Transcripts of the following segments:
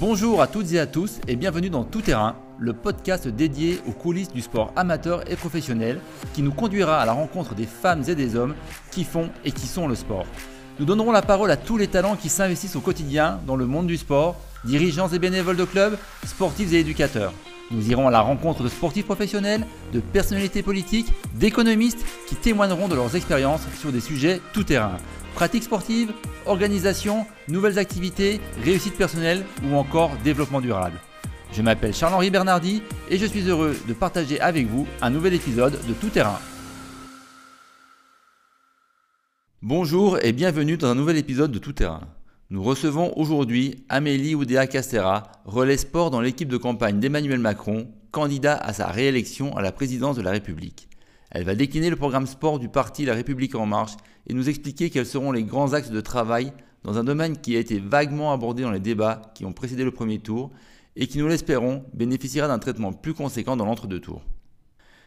Bonjour à toutes et à tous et bienvenue dans Tout Terrain, le podcast dédié aux coulisses du sport amateur et professionnel qui nous conduira à la rencontre des femmes et des hommes qui font et qui sont le sport. Nous donnerons la parole à tous les talents qui s'investissent au quotidien dans le monde du sport, dirigeants et bénévoles de clubs, sportifs et éducateurs. Nous irons à la rencontre de sportifs professionnels, de personnalités politiques, d'économistes qui témoigneront de leurs expériences sur des sujets tout terrain. Pratiques sportives, organisation, nouvelles activités, réussite personnelle ou encore développement durable. Je m'appelle Charles-Henri Bernardi et je suis heureux de partager avec vous un nouvel épisode de Tout Terrain. Bonjour et bienvenue dans un nouvel épisode de Tout Terrain. Nous recevons aujourd'hui Amélie Oudéa Castera, relais sport dans l'équipe de campagne d'Emmanuel Macron, candidat à sa réélection à la présidence de la République. Elle va décliner le programme sport du parti La République en marche et nous expliquer quels seront les grands axes de travail dans un domaine qui a été vaguement abordé dans les débats qui ont précédé le premier tour et qui, nous l'espérons, bénéficiera d'un traitement plus conséquent dans l'entre-deux tours.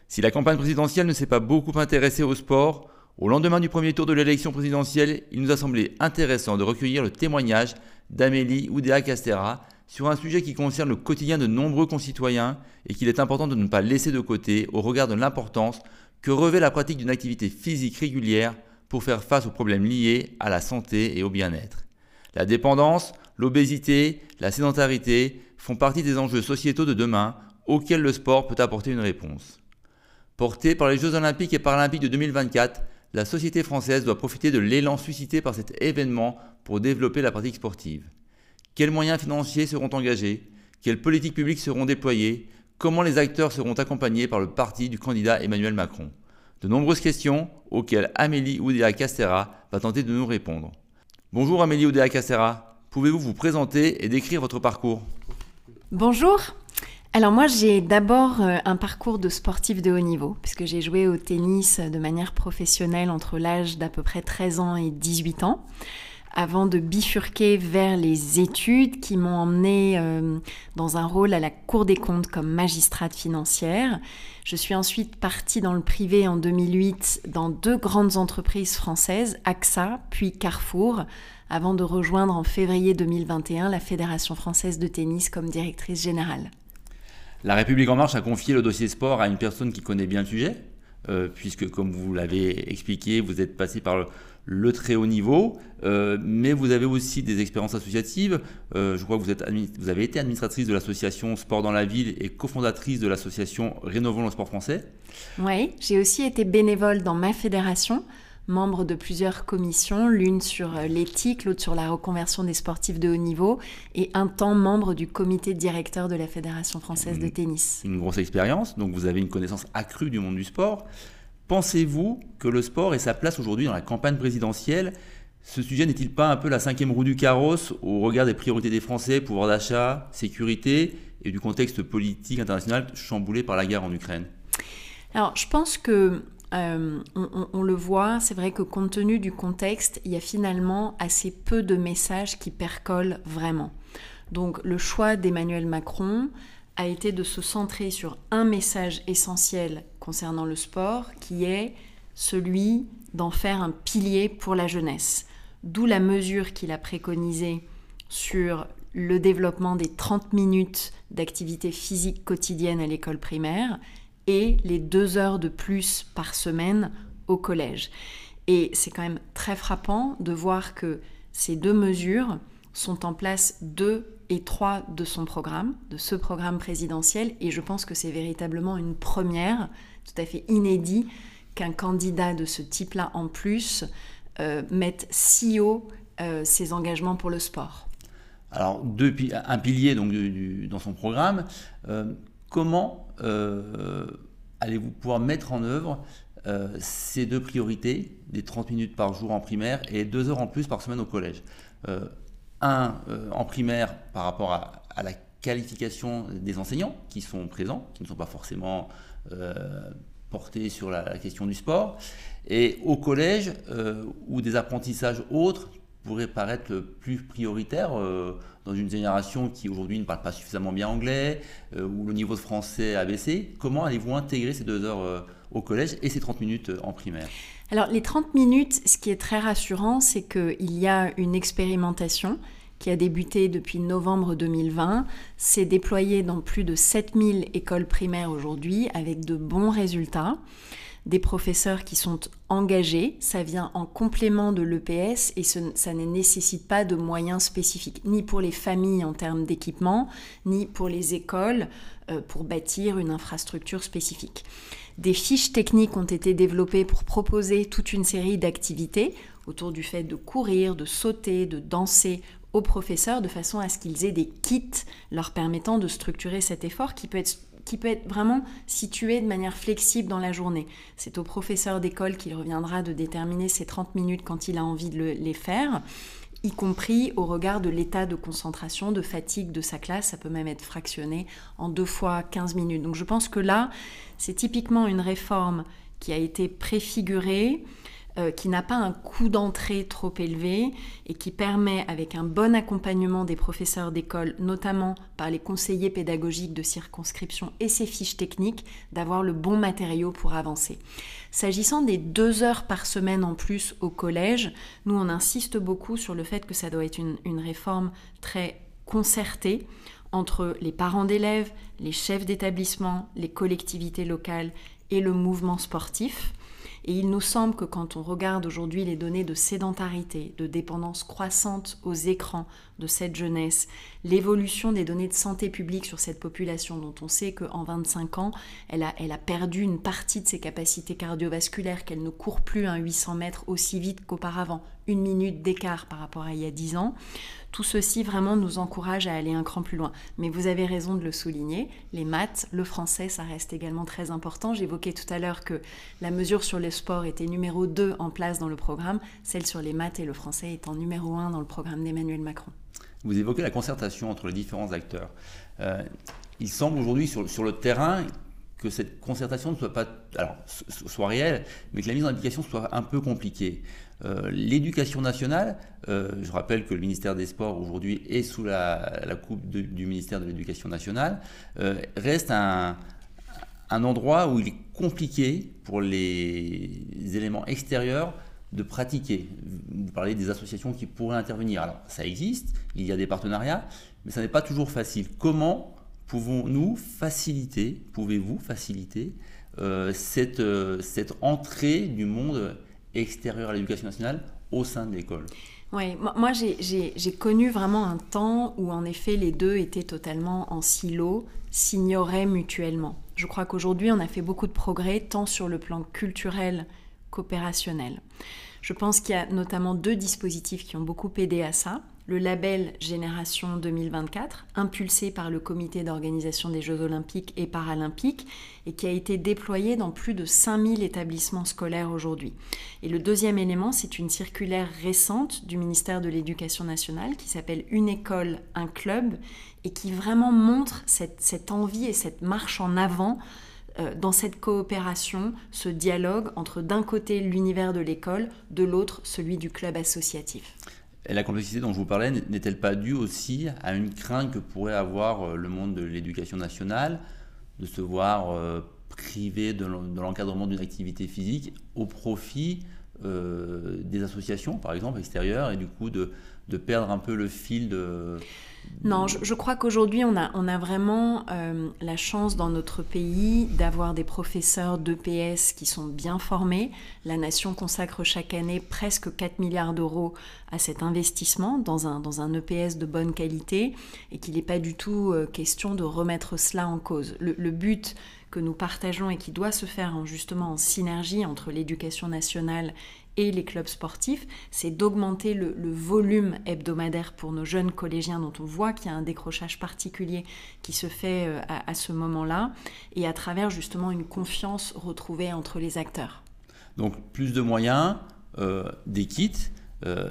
Si la campagne présidentielle ne s'est pas beaucoup intéressée au sport, au lendemain du premier tour de l'élection présidentielle, il nous a semblé intéressant de recueillir le témoignage d'Amélie Oudéa Castera sur un sujet qui concerne le quotidien de nombreux concitoyens et qu'il est important de ne pas laisser de côté au regard de l'importance que revêt la pratique d'une activité physique régulière pour faire face aux problèmes liés à la santé et au bien-être. La dépendance, l'obésité, la sédentarité font partie des enjeux sociétaux de demain auxquels le sport peut apporter une réponse. Porté par les Jeux olympiques et paralympiques de 2024, la société française doit profiter de l'élan suscité par cet événement pour développer la pratique sportive. Quels moyens financiers seront engagés? Quelles politiques publiques seront déployées? Comment les acteurs seront accompagnés par le parti du candidat Emmanuel Macron? De nombreuses questions auxquelles Amélie Oudéa Castera va tenter de nous répondre. Bonjour Amélie Oudéa Castera, pouvez-vous vous présenter et décrire votre parcours? Bonjour, alors moi j'ai d'abord euh, un parcours de sportif de haut niveau, puisque j'ai joué au tennis de manière professionnelle entre l'âge d'à peu près 13 ans et 18 ans, avant de bifurquer vers les études qui m'ont emmené euh, dans un rôle à la Cour des comptes comme magistrate financière. Je suis ensuite partie dans le privé en 2008 dans deux grandes entreprises françaises, AXA puis Carrefour, avant de rejoindre en février 2021 la Fédération française de tennis comme directrice générale. La République en marche a confié le dossier sport à une personne qui connaît bien le sujet, euh, puisque comme vous l'avez expliqué, vous êtes passé par le, très haut niveau, euh, mais vous avez aussi des expériences associatives. Euh, je crois que vous, avez été administratrice de l'association Sport dans la ville et cofondatrice de l'association Rénovons le sport français. Oui, j'ai aussi été bénévole dans ma fédération membre de plusieurs commissions, l'une sur euh, l'éthique, l'autre sur la reconversion des sportifs de haut niveau, et un temps membre du comité directeur de la Fédération française de tennis. Une grosse expérience, donc vous avez une connaissance accrue du monde du sport. Pensez-vous que le sport ait sa place aujourd'hui dans la campagne présidentielle? Ce sujet n'est-il pas un peu la cinquième roue du carrosse au regard des priorités des Français, pouvoir d'achat, sécurité et du contexte politique international chamboulé par la guerre en Ukraine? Alors, je pense que euh, on, le voit, c'est vrai que compte tenu du contexte, il y a finalement assez peu de messages qui percolent vraiment. Donc le choix d'Emmanuel Macron a été de se centrer sur un message essentiel concernant le sport, qui est celui d'en faire un pilier pour la jeunesse. D'où la mesure qu'il a préconisée sur le développement des 30 minutes d'activité physique quotidienne à l'école primaire les deux heures de plus par semaine au collège. Et c'est quand même très frappant de voir que ces deux mesures sont en place deux et trois de son programme, de ce programme présidentiel, et je pense que c'est véritablement une première, tout à fait inédit, qu'un candidat de ce type-là en plus euh, mette si haut euh, ses engagements pour le sport. Alors, un pilier donc, dans son programme. Euh, comment euh, allez-vous pouvoir mettre en œuvre euh, ces deux priorités, des 30 minutes par jour en primaire et deux heures en plus par semaine au collège? Euh, Un, en primaire par rapport à, la qualification des enseignants qui sont présents, qui ne sont pas forcément portés sur la, question du sport, et au collège, où des apprentissages autres pourraient paraître plus prioritaires dans une génération qui aujourd'hui ne parle pas suffisamment bien anglais, euh, où le niveau de français a baissé. Comment allez-vous intégrer ces deux heures euh, au collège et ces 30 minutes euh, en primaire? Alors les 30 minutes, ce qui est très rassurant, c'est qu'il y a une expérimentation qui a débuté depuis novembre 2020, s'est déployé dans plus de 7000 écoles primaires aujourd'hui avec de bons résultats des professeurs qui sont engagés, ça vient en complément de l'EPS et ça ne nécessite pas de moyens spécifiques, ni pour les familles en termes d'équipement, ni pour les écoles euh, pour bâtir une infrastructure spécifique. Des fiches techniques ont été développées pour proposer toute une série d'activités autour du fait de courir, de sauter, de danser aux professeurs de façon à ce qu'ils aient des kits leur permettant de structurer cet effort qui peut être qui peut être vraiment situé de manière flexible dans la journée. C'est au professeur d'école qu'il reviendra de déterminer ces 30 minutes quand il a envie de les faire, y compris au regard de l'état de concentration, de fatigue de sa classe. Ça peut même être fractionné en deux fois 15 minutes. Donc je pense que là, c'est typiquement une réforme qui a été préfigurée, euh, qui n'a pas un coût d'entrée trop élevé et qui permet, avec un bon accompagnement des professeurs d'école, notamment par les conseillers pédagogiques de circonscription et ses fiches techniques, d'avoir le bon matériau pour avancer. S'agissant des deux heures par semaine en plus au collège, nous on insiste beaucoup sur le fait que ça doit être une, une réforme très concertée entre les parents d'élèves, les chefs d'établissement, les collectivités locales et le mouvement sportif. Et il nous semble que quand on regarde aujourd'hui les données de sédentarité, de dépendance croissante aux écrans de cette jeunesse, l'évolution des données de santé publique sur cette population dont on sait qu'en 25 ans, elle a, perdu une partie de ses capacités cardiovasculaires, qu'elle ne court plus un 800 mètres aussi vite qu'auparavant, une minute d'écart par rapport à il y a 10 ans, tout ceci vraiment nous encourage à aller un cran plus loin. Mais vous avez raison de le souligner, les maths, le français, ça reste également très important. J'évoquais tout à l'heure que la mesure sur le sport était numéro 2 en place dans le programme, celle sur les maths et le français étant numéro 1 dans le programme d'Emmanuel Macron. Vous évoquez la concertation entre les différents acteurs. Euh, il semble aujourd'hui sur, le terrain que cette concertation ne soit pas soit réelle, mais que la mise en application soit un peu compliquée. Euh, l'éducation nationale, euh, je rappelle que le ministère des Sports aujourd'hui est sous la, coupe du ministère de l'Éducation nationale, euh, reste un, endroit où il est compliqué pour les éléments extérieurs de pratiquer. Vous parlez des associations qui pourraient intervenir. Alors ça existe, il y a des partenariats, mais ça n'est pas toujours facile. Comment pouvons-nous faciliter, pouvez-vous faciliter cette, cette entrée du monde extérieur à l'éducation nationale au sein de l'école. Oui, moi j'ai connu vraiment un temps où en effet les deux étaient totalement en silo, s'ignoraient mutuellement. Je crois qu'aujourd'hui on a fait beaucoup de progrès tant sur le plan culturel qu'opérationnel. Je pense qu'il y a notamment deux dispositifs qui ont beaucoup aidé à ça le label Génération 2024, impulsé par le comité d'organisation des Jeux olympiques et paralympiques, et qui a été déployé dans plus de 5000 établissements scolaires aujourd'hui. Et le deuxième élément, c'est une circulaire récente du ministère de l'Éducation nationale qui s'appelle Une école, un club, et qui vraiment montre cette, cette envie et cette marche en avant euh, dans cette coopération, ce dialogue entre d'un côté l'univers de l'école, de l'autre celui du club associatif. Et la complexité dont je vous parlais n'est-elle pas due aussi à une crainte que pourrait avoir euh, le monde de l'éducation nationale de se voir euh, privé de l'encadrement d'une activité physique au profit euh, des associations, par exemple, extérieures, et du coup de, de perdre un peu le fil de, non, je, crois qu'aujourd'hui, on a, on a vraiment euh, la chance dans notre pays d'avoir des professeurs d'EPS qui sont bien formés. La nation consacre chaque année presque 4 milliards d'euros à cet investissement dans un, dans un EPS de bonne qualité et qu'il n'est pas du tout euh, question de remettre cela en cause. Le, but que nous partageons et qui doit se faire en, justement en synergie entre l'éducation nationale et les clubs sportifs, c'est d'augmenter le, volume hebdomadaire pour nos jeunes collégiens dont on voit qu'il y a un décrochage particulier qui se fait euh, à, ce moment-là, et à travers justement une confiance retrouvée entre les acteurs. Donc plus de moyens, euh, des kits euh,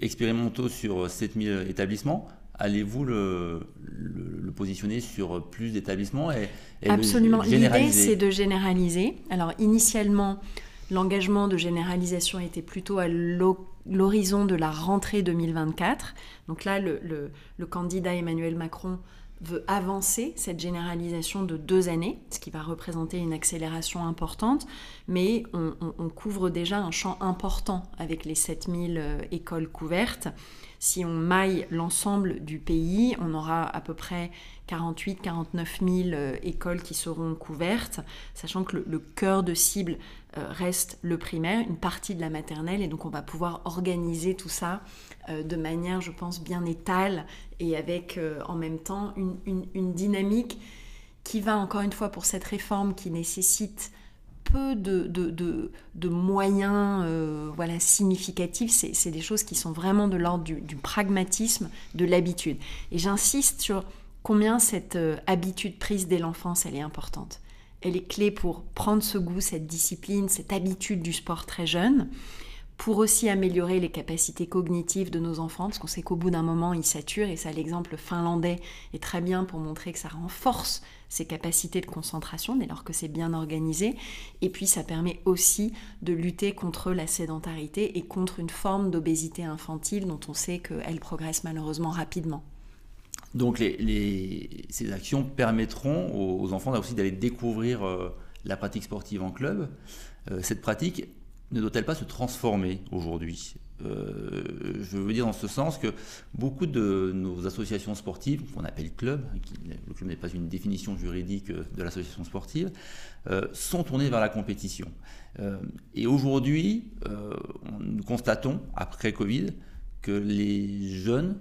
expérimentaux sur 7000 établissements. Allez-vous le, positionner sur plus d'établissements et, et Absolument. L'idée, c'est de généraliser. Alors, initialement, L'engagement de généralisation était plutôt à l'horizon de la rentrée 2024. Donc là, le, candidat Emmanuel Macron veut avancer cette généralisation de deux années, ce qui va représenter une accélération importante, mais on, couvre déjà un champ important avec les 7000 euh, écoles couvertes. Si on maille l'ensemble du pays, on aura à peu près 48, 49 000 écoles qui seront couvertes, sachant que le, cœur de cible euh, reste le primaire, une partie de la maternelle, et donc on va pouvoir organiser tout ça euh, de manière, je pense, bien étale et avec euh, en même temps une, dynamique qui va, encore une fois, pour cette réforme qui nécessite peu de, de, moyens voilà, significatifs, c'est des choses qui sont vraiment de l'ordre du, du, pragmatisme, de l'habitude. Et j'insiste sur combien cette habitude prise dès l'enfance, elle est importante elle est clé pour prendre ce goût, cette discipline, cette habitude du sport très jeune, pour aussi améliorer les capacités cognitives de nos enfants, parce qu'on sait qu'au bout d'un moment, ils saturent, et ça, l'exemple finlandais est très bien pour montrer que ça renforce ces capacités de concentration dès lors que c'est bien organisé, et puis ça permet aussi de lutter contre la sédentarité et contre une forme d'obésité infantile dont on sait qu'elle progresse malheureusement rapidement. Donc ces actions permettront aux, enfants aussi d'aller découvrir euh, la pratique sportive en club. Euh, cette pratique ne doit-elle pas se transformer aujourd'hui? Euh, Je veux dire dans ce sens que beaucoup de nos associations sportives, qu'on appelle clubs, le club n'est pas une définition juridique de l'association sportive, sont tournées vers la compétition. et aujourd'hui, nous constatons, après Covid, les jeunes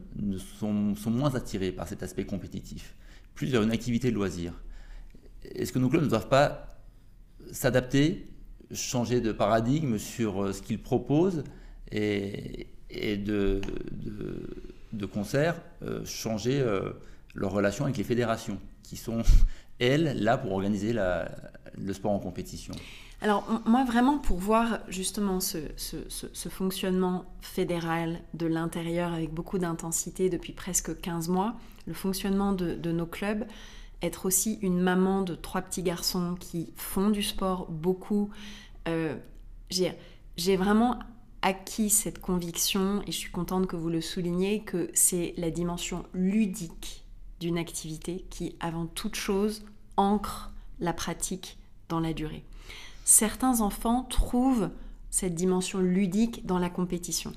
sont, sont moins attirés par cet aspect compétitif, plus vers une activité de loisir. Est-ce que nos clubs ne doivent pas s'adapter, changer de paradigme sur euh, ce qu'ils proposent et, de, concert euh, changer euh, leur relation avec les fédérations, qui sont, elles, là pour organiser le sport en compétition? Alors moi vraiment pour voir justement ce, fonctionnement fédéral de l'intérieur avec beaucoup d'intensité depuis presque 15 mois, le fonctionnement de, nos clubs, être aussi une maman de trois petits garçons qui font du sport beaucoup, euh, j'ai vraiment acquis cette conviction, et je suis contente que vous le souligniez, que c'est la dimension ludique d'une activité qui, avant toute chose, ancre la pratique dans la durée certains enfants trouvent cette dimension ludique dans la compétition.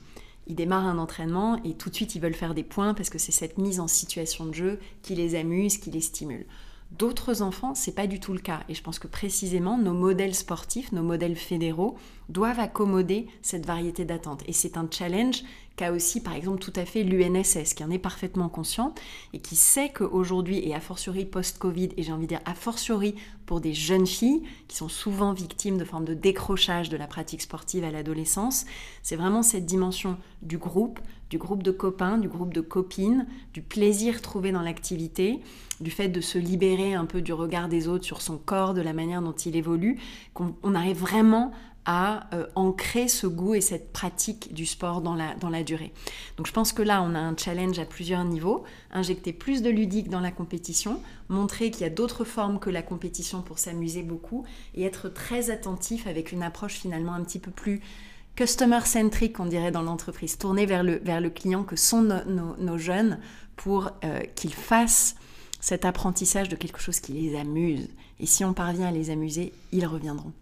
Ils démarrent un entraînement et tout de suite ils veulent faire des points parce que c'est cette mise en situation de jeu qui les amuse, qui les stimule. D'autres enfants, c'est pas du tout le cas. Et je pense que précisément, nos modèles sportifs, nos modèles fédéraux, doivent accommoder cette variété d'attentes. Et c'est un challenge qu'a aussi, par exemple, tout à fait l'UNSS, qui en est parfaitement conscient et qui sait qu'aujourd'hui, et a fortiori post-Covid, et j'ai envie de dire a fortiori pour des jeunes filles qui sont souvent victimes de formes de décrochage de la pratique sportive à l'adolescence, c'est vraiment cette dimension du groupe, du groupe de copains, du groupe de copines, du plaisir trouvé dans l'activité, du fait de se libérer un peu du regard des autres sur son corps, de la manière dont il évolue, qu'on arrive vraiment à euh, ancrer ce goût et cette pratique du sport dans la, dans la durée. Donc je pense que là, on a un challenge à plusieurs niveaux. Injecter plus de ludique dans la compétition, montrer qu'il y a d'autres formes que la compétition pour s'amuser beaucoup et être très attentif avec une approche finalement un petit peu plus customer-centric, on dirait dans l'entreprise, tourner vers le, vers le client que sont nos, jeunes pour euh, qu'ils fassent cet apprentissage de quelque chose qui les amuse. Et si on parvient à les amuser, ils reviendront.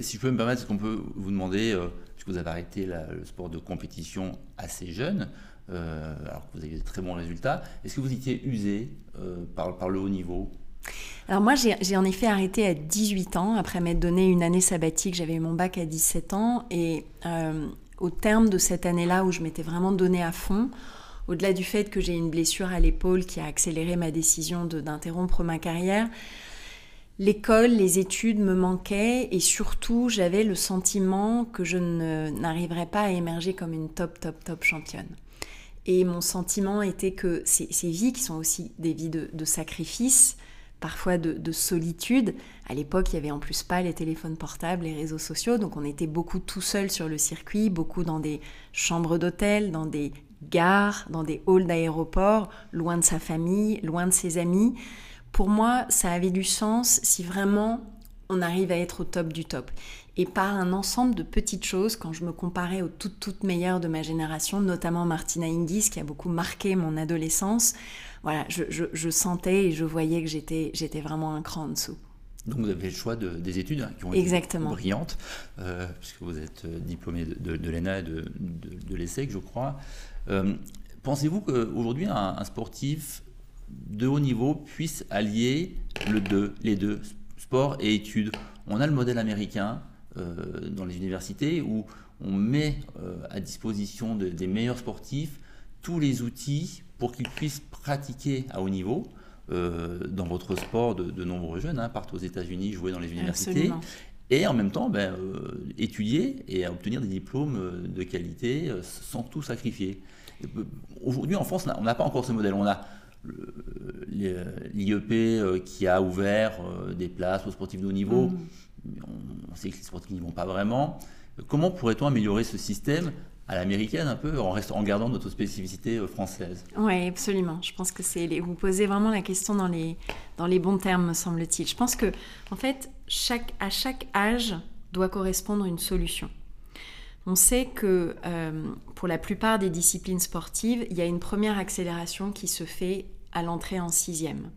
si je peux me permettre, est-ce qu'on peut vous demander, euh, puisque vous avez arrêté le sport de compétition assez jeune, euh, alors que vous avez de très bons résultats, est-ce que vous étiez usé par, par le haut niveau? Alors moi, j'ai en effet arrêté à 18 ans, après m'être donné une année sabbatique, j'avais eu mon bac à 17 ans, et euh, au terme de cette année-là où je m'étais vraiment donné à fond, au-delà du fait que j'ai une blessure à l'épaule qui a accéléré ma décision d'interrompre ma carrière, l'école, les études me manquaient et surtout j'avais le sentiment que je n'arriverais pas à émerger comme une top, top, top championne. Et mon sentiment était que ces, vies qui sont aussi des vies de, sacrifice, parfois de, solitude. À l'époque, il y avait en plus pas les téléphones portables, les réseaux sociaux, donc on était beaucoup tout seul sur le circuit, beaucoup dans des chambres d'hôtel, dans des gares, dans des halls d'aéroport, loin de sa famille, loin de ses amis. Pour moi, ça avait du sens si vraiment on arrive à être au top du top. Et par un ensemble de petites choses, quand je me comparais aux toutes, toutes meilleures de ma génération, notamment Martina Hingis, qui a beaucoup marqué mon adolescence, voilà, je, sentais et je voyais que j'étais, j'étais vraiment un cran en dessous. Donc vous avez le choix de, des études hein, qui ont été brillantes, euh, puisque vous êtes euh, diplômé de, de, l'ENA et de, de, l'ESSEC, je crois. Euh, Pensez-vous qu'aujourd'hui, un, sportif de haut niveau puisse allier le deux, les deux, sport et études On a le modèle américain euh, dans les universités où on met euh, à disposition des meilleurs sportifs tous les outils pour qu'ils puissent pratiquer à haut niveau. Euh, dans votre sport, de, nombreux jeunes hein, partent aux États-Unis jouer dans les universités et en même temps ben, étudier et obtenir des diplômes de qualité sans tout sacrifier. Aujourd'hui en France, on n'a pas encore ce modèle. On a l'IEP qui a ouvert des places aux sportifs de haut niveau. Mm. On, sait que les sportifs n'y vont pas vraiment. Comment pourrait-on améliorer ce système à l'américaine un peu en, restant, en gardant notre spécificité euh, française? Oui, absolument. Je pense que c'est vous posez vraiment la question dans les, dans les bons termes, me semble-t-il. Je pense que en fait, chaque, à chaque âge doit correspondre une solution. On sait que euh, pour la plupart des disciplines sportives, il y a une première accélération qui se fait à l'entrée en sixième.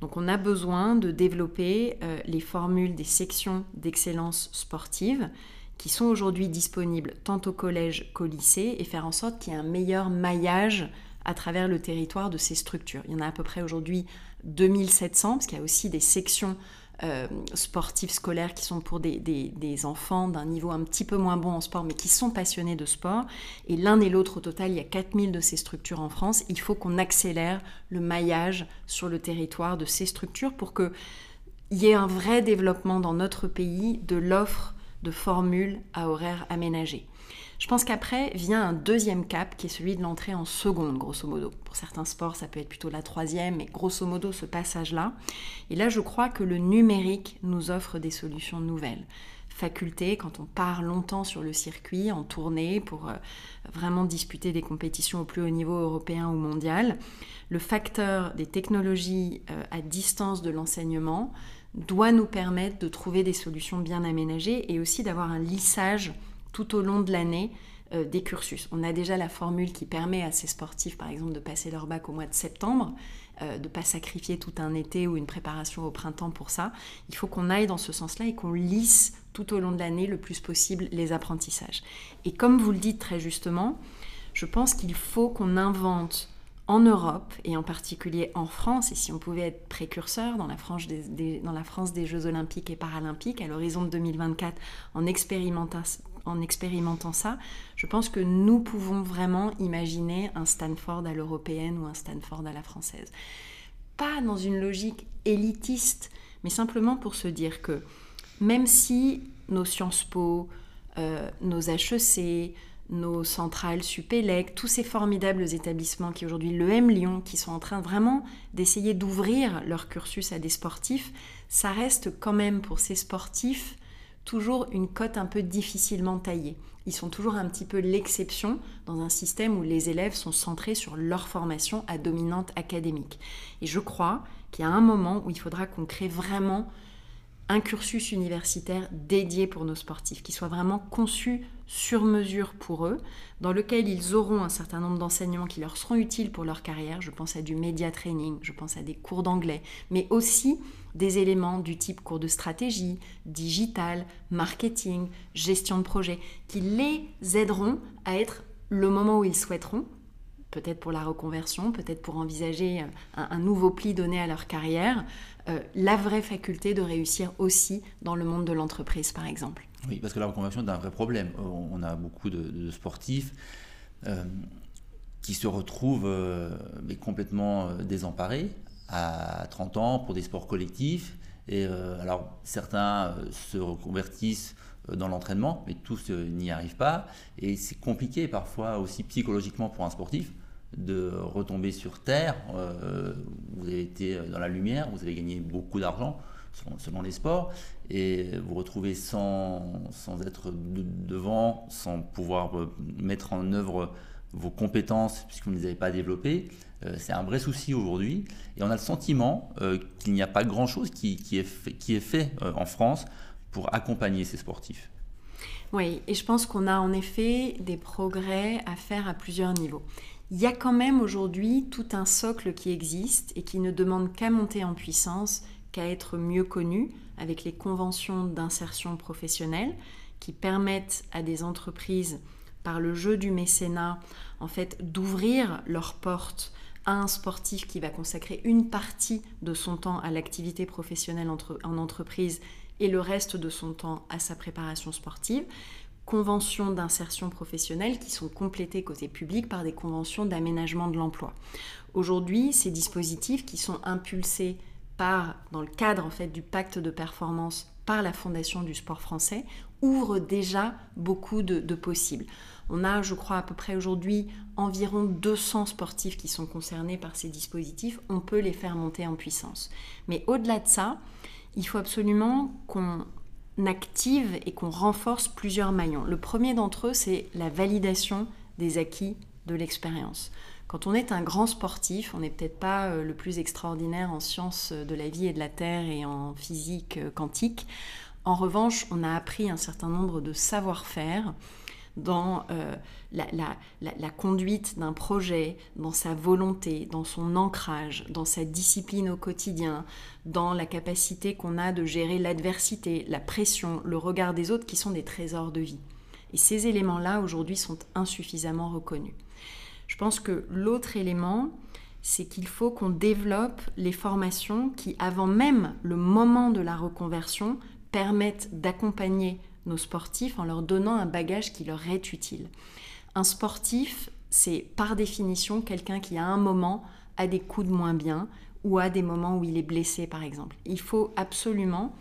Donc on a besoin de développer euh, les formules des sections d'excellence sportive qui sont aujourd'hui disponibles tant au collège qu'au lycée et faire en sorte qu'il y ait un meilleur maillage à travers le territoire de ces structures. Il y en a à peu près aujourd'hui 2700 parce qu'il y a aussi des sections euh, sportifs scolaires qui sont pour des, enfants d'un niveau un petit peu moins bon en sport, mais qui sont passionnés de sport. Et l'un et l'autre, au total, il y a 4000 de ces structures en France. Il faut qu'on accélère le maillage sur le territoire de ces structures pour qu'il y ait un vrai développement dans notre pays de l'offre de formules à horaires aménagés. Je pense qu'après vient un deuxième cap qui est celui de l'entrée en seconde, grosso modo. Pour certains sports, ça peut être plutôt la troisième, mais grosso modo ce passage-là. Et là, je crois que le numérique nous offre des solutions nouvelles. Faculté, quand on part longtemps sur le circuit, en tournée, pour euh, vraiment disputer des compétitions au plus haut niveau européen ou mondial, le facteur des technologies euh, à distance de l'enseignement doit nous permettre de trouver des solutions bien aménagées et aussi d'avoir un lissage tout au long de l'année euh, des cursus. On a déjà la formule qui permet à ces sportifs, par exemple, de passer leur bac au mois de septembre, euh, de ne pas sacrifier tout un été ou une préparation au printemps pour ça. Il faut qu'on aille dans ce sens-là et qu'on lisse tout au long de l'année le plus possible les apprentissages. Et comme vous le dites très justement, je pense qu'il faut qu'on invente en Europe et en particulier en France, et si on pouvait être précurseur dans la, dans la France des Jeux olympiques et paralympiques à l'horizon de 2024 en expérimentant, en expérimentant ça, je pense que nous pouvons vraiment imaginer un Stanford à l'européenne ou un Stanford à la française. Pas dans une logique élitiste, mais simplement pour se dire que même si nos Sciences Po, euh, nos HEC, nos centrales Supélec, tous ces formidables établissements qui aujourd'hui, le M Lyon, qui sont en train vraiment d'essayer d'ouvrir leur cursus à des sportifs, ça reste quand même pour ces sportifs toujours une cote un peu difficilement taillée. Ils sont toujours un petit peu l'exception dans un système où les élèves sont centrés sur leur formation à dominante académique. Et je crois qu'il y a un moment où il faudra qu'on crée vraiment un cursus universitaire dédié pour nos sportifs, qui soit vraiment conçu sur mesure pour eux, dans lequel ils auront un certain nombre d'enseignements qui leur seront utiles pour leur carrière. Je pense à du media training, je pense à des cours d'anglais, mais aussi des éléments du type cours de stratégie, digital, marketing, gestion de projet, qui les aideront à être le moment où ils souhaiteront, peut-être pour la reconversion, peut-être pour envisager un, nouveau pli donné à leur carrière, euh, la vraie faculté de réussir aussi dans le monde de l'entreprise, par exemple. Oui, parce que la reconversion est un vrai problème. Euh, on a beaucoup de, sportifs euh, qui se retrouvent complètement désemparés à 30 ans pour des sports collectifs. Et alors, certains se reconvertissent dans l'entraînement, mais tous n'y arrivent pas. Et c'est compliqué parfois aussi psychologiquement pour un sportif de retomber sur Terre. Euh, vous avez été dans la lumière, vous avez gagné beaucoup d'argent selon, les sports, et vous retrouvez sans, sans être devant, sans pouvoir euh, mettre en œuvre vos compétences puisque vous ne les avez pas développées. Euh, c'est un vrai souci aujourd'hui, et on a le sentiment qu'il n'y a pas grand-chose qui, qui, est fait, qui est fait en France pour accompagner ces sportifs. Oui, et je pense qu'on a en effet des progrès à faire à plusieurs niveaux il y a quand même aujourd'hui tout un socle qui existe et qui ne demande qu'à monter en puissance, qu'à être mieux connu avec les conventions d'insertion professionnelle qui permettent à des entreprises par le jeu du mécénat, en fait, d'ouvrir leurs portes à un sportif qui va consacrer une partie de son temps à l'activité professionnelle en entreprise et le reste de son temps à sa préparation sportive, conventions d'insertion professionnelle qui sont complétées côté public par des conventions d'aménagement de l'emploi. Aujourd'hui, ces dispositifs qui sont impulsés par, dans le cadre du pacte de performance par la Fondation du sport français, ouvrent déjà beaucoup de, de possibles. On a, je crois, à peu près aujourd'hui environ 200 sportifs qui sont concernés par ces dispositifs. On peut les faire monter en puissance. Mais au-delà de ça, il faut absolument qu'on active et qu'on renforce plusieurs maillons. Le premier d'entre eux, c'est la validation des acquis de l'expérience. Quand on est un grand sportif, on n'est peut-être pas euh, le plus extraordinaire en sciences de la vie et de la terre et en physique euh, quantique. En revanche, on a appris un certain nombre de savoir-faire dans euh, la, conduite d'un projet, dans sa volonté, dans son ancrage, dans sa discipline au quotidien, dans la capacité qu'on a de gérer l'adversité, la pression, le regard des autres qui sont des trésors de vie. Et ces éléments-là, aujourd'hui, sont insuffisamment reconnus. Je pense que l'autre élément, c'est qu'il faut qu'on développe les formations qui, avant même le moment de la reconversion, permettent d'accompagner nos sportifs en leur donnant un bagage qui leur est utile. Un sportif, c'est par définition quelqu'un qui à un moment a des coups de moins bien ou a des moments où il est blessé par exemple. Il faut absolument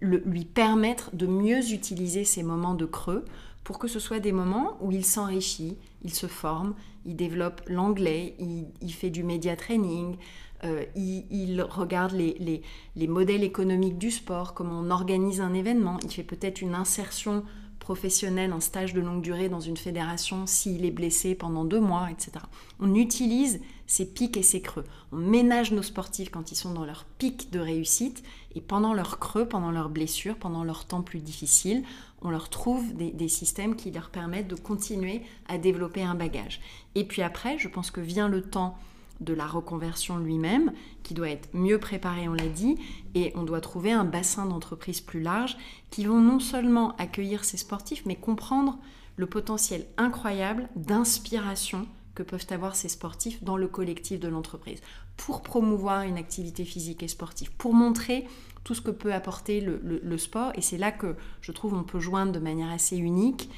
lui permettre de mieux utiliser ces moments de creux pour que ce soit des moments où il s'enrichit, il se forme, il développe l'anglais, il, fait du média training, euh, il, regarde les, modèles économiques du sport, comment on organise un événement, il fait peut-être une insertion professionnelle, un stage de longue durée dans une fédération s'il est blessé pendant deux mois, etc. On utilise ces pics et ces creux. On ménage nos sportifs quand ils sont dans leur pic de réussite et pendant leur creux, pendant leurs blessures, pendant leur temps plus difficile, on leur trouve des, systèmes qui leur permettent de continuer à développer un bagage. Et puis après, je pense que vient le temps de la reconversion lui-même, qui doit être mieux préparé, on l'a dit, et on doit trouver un bassin d'entreprises plus large qui vont non seulement accueillir ces sportifs, mais comprendre le potentiel incroyable d'inspiration que peuvent avoir ces sportifs dans le collectif de l'entreprise, pour promouvoir une activité physique et sportive, pour montrer tout ce que peut apporter le, sport. Et c'est là que je trouve on peut joindre de manière assez unique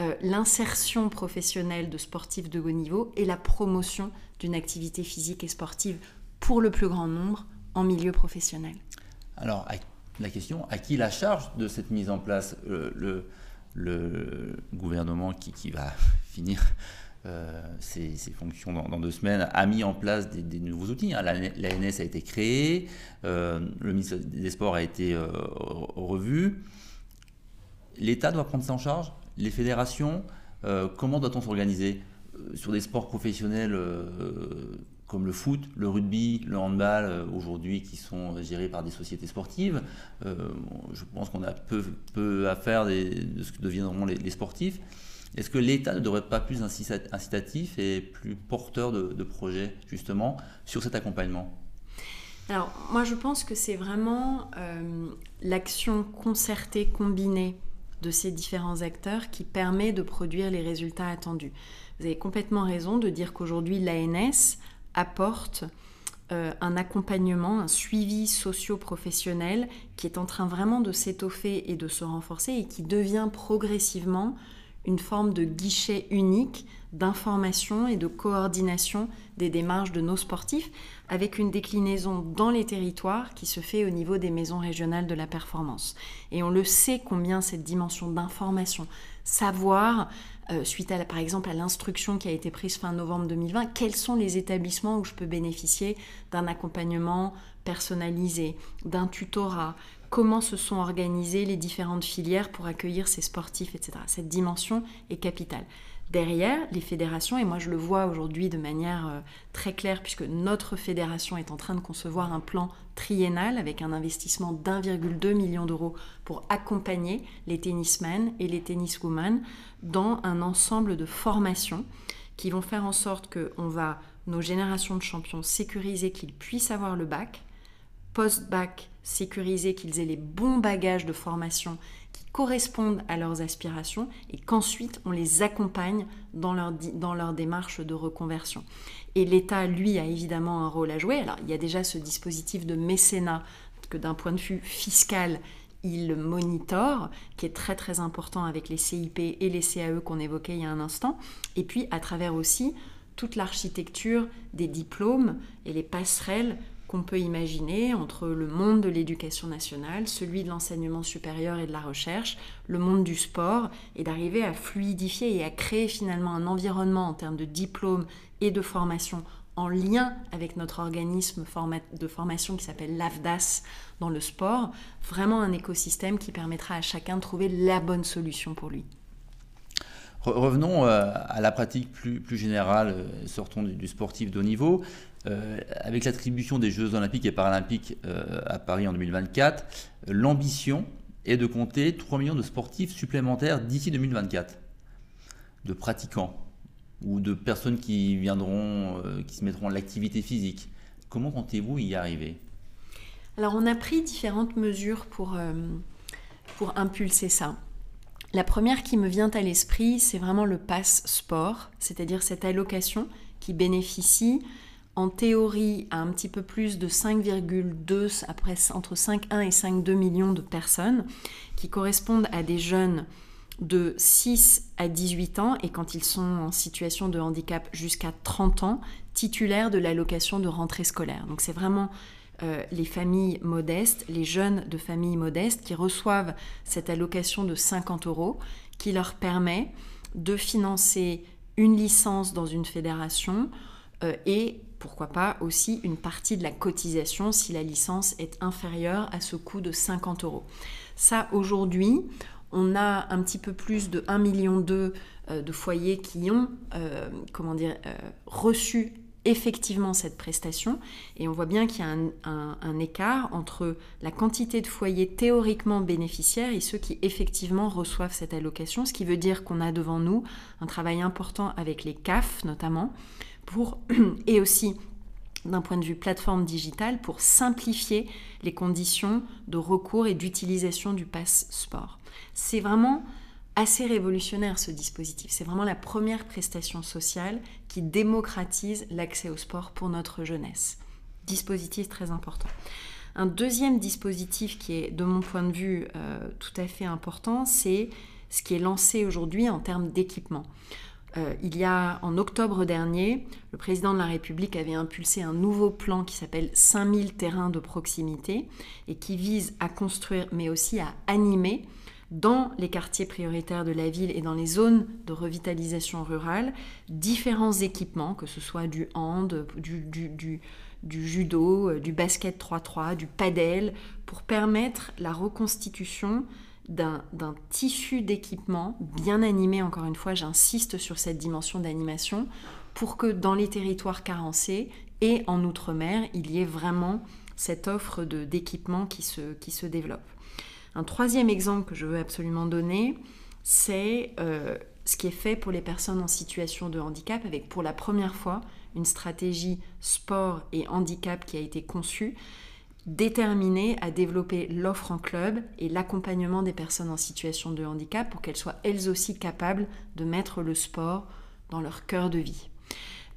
euh, l'insertion professionnelle de sportifs de haut niveau et la promotion d'une activité physique et sportive pour le plus grand nombre en milieu professionnel. Alors, la question, à qui la charge de cette mise en place le, gouvernement qui, va finir euh, ses, fonctions dans, deux semaines a mis en place des, nouveaux outils. Hein. L'ANS a été créée, euh, le ministère des Sports a été euh, revu. L'État doit prendre ça en charge? Les fédérations Comment doit-on s'organiser Sur des sports professionnels comme le foot, le rugby, le handball, aujourd'hui qui sont gérés par des sociétés sportives, je pense qu'on a peu, peu à faire de ce que deviendront les sportifs. Est-ce que l'État ne devrait pas plus incitatif et plus porteur de, projets justement sur cet accompagnement? Alors moi je pense que c'est vraiment euh, l'action concertée, combinée de ces différents acteurs qui permet de produire les résultats attendus. Vous avez complètement raison de dire qu'aujourd'hui l'ANS apporte euh, un accompagnement, un suivi socio-professionnel qui est en train vraiment de s'étoffer et de se renforcer et qui devient progressivement une forme de guichet unique d'information et de coordination des démarches de nos sportifs, avec une déclinaison dans les territoires qui se fait au niveau des maisons régionales de la performance. Et on le sait combien cette dimension d'information, savoir, euh, suite à, par exemple à l'instruction qui a été prise fin novembre 2020, quels sont les établissements où je peux bénéficier d'un accompagnement personnalisé, d'un tutorat, comment se sont organisées les différentes filières pour accueillir ces sportifs, etc. Cette dimension est capitale. Derrière, les fédérations, et moi je le vois aujourd'hui de manière euh, très claire, puisque notre fédération est en train de concevoir un plan triennal avec un investissement d'1,2 million d'euros pour accompagner les tennismen et les tenniswomen dans un ensemble de formations qui vont faire en sorte que on va nos générations de champions sécuriser qu'ils puissent avoir le bac, post-bac sécurisés, qu'ils aient les bons bagages de formation qui correspondent à leurs aspirations et qu'ensuite on les accompagne dans leur, dans leur démarche de reconversion. Et l'État, lui, a évidemment un rôle à jouer. Alors, il y a déjà ce dispositif de mécénat que d'un point de vue fiscal, il monitore, qui est très très important avec les CIP et les CAE qu'on évoquait il y a un instant. Et puis, à travers aussi toute l'architecture des diplômes et les passerelles qu'on peut imaginer entre le monde de l'éducation nationale, celui de l'enseignement supérieur et de la recherche, le monde du sport, et d'arriver à fluidifier et à créer finalement un environnement en termes de diplôme et de formation en lien avec notre organisme de formation qui s'appelle l'AFDAS dans le sport, vraiment un écosystème qui permettra à chacun de trouver la bonne solution pour lui. Revenons euh, à la pratique plus, générale, euh, sortons du, sportif de haut niveau. Euh, avec l'attribution des Jeux olympiques et paralympiques à Paris en 2024, l'ambition est de compter 3 millions de sportifs supplémentaires d'ici 2024, de pratiquants ou de personnes qui viendront, qui se mettront à l'activité physique. Comment comptez-vous y arriver? Alors on a pris différentes mesures pour, pour impulser ça. La première qui me vient à l'esprit, c'est vraiment le pass sport, c'est-à-dire cette allocation qui bénéficie en théorie à un petit peu plus de 5,2, après entre 5,1 et 5,2 millions de personnes, qui correspondent à des jeunes de 6 à 18 ans et quand ils sont en situation de handicap jusqu'à 30 ans, titulaires de l'allocation de rentrée scolaire. Donc c'est vraiment euh, les familles modestes, les jeunes de familles modestes qui reçoivent cette allocation de 50 euros qui leur permet de financer une licence dans une fédération euh, et pourquoi pas aussi une partie de la cotisation si la licence est inférieure à ce coût de 50 euros. Ça, aujourd'hui, on a un petit peu plus de 1,2 million de foyers qui ont comment dire, reçu effectivement cette prestation et on voit bien qu'il y a un, écart entre la quantité de foyers théoriquement bénéficiaires et ceux qui effectivement reçoivent cette allocation, ce qui veut dire qu'on a devant nous un travail important avec les CAF notamment et aussi d'un point de vue plateforme digitale pour simplifier les conditions de recours et d'utilisation du pass sport. C'est vraiment assez révolutionnaire ce dispositif. C'est vraiment la première prestation sociale qui démocratise l'accès au sport pour notre jeunesse. Dispositif très important. Un deuxième dispositif qui est, de mon point de vue, euh, tout à fait important, c'est ce qui est lancé aujourd'hui en termes d'équipement. Euh, il y a, en octobre dernier, le président de la République avait impulsé un nouveau plan qui s'appelle 5000 terrains de proximité et qui vise à construire, mais aussi à animer dans les quartiers prioritaires de la ville et dans les zones de revitalisation rurale différents équipements, que ce soit du hand, du, judo, euh, du basket 3-3, du padel, pour permettre la reconstitution d'un tissu d'équipement bien animé, encore une fois, j'insiste sur cette dimension d'animation, pour que dans les territoires carencés et en Outre-mer, il y ait vraiment cette offre d'équipement qui se développe. Un troisième exemple que je veux absolument donner, c'est euh, ce qui est fait pour les personnes en situation de handicap, avec pour la première fois une stratégie sport et handicap qui a été conçue, déterminée à développer l'offre en club et l'accompagnement des personnes en situation de handicap pour qu'elles soient elles aussi capables de mettre le sport dans leur cœur de vie.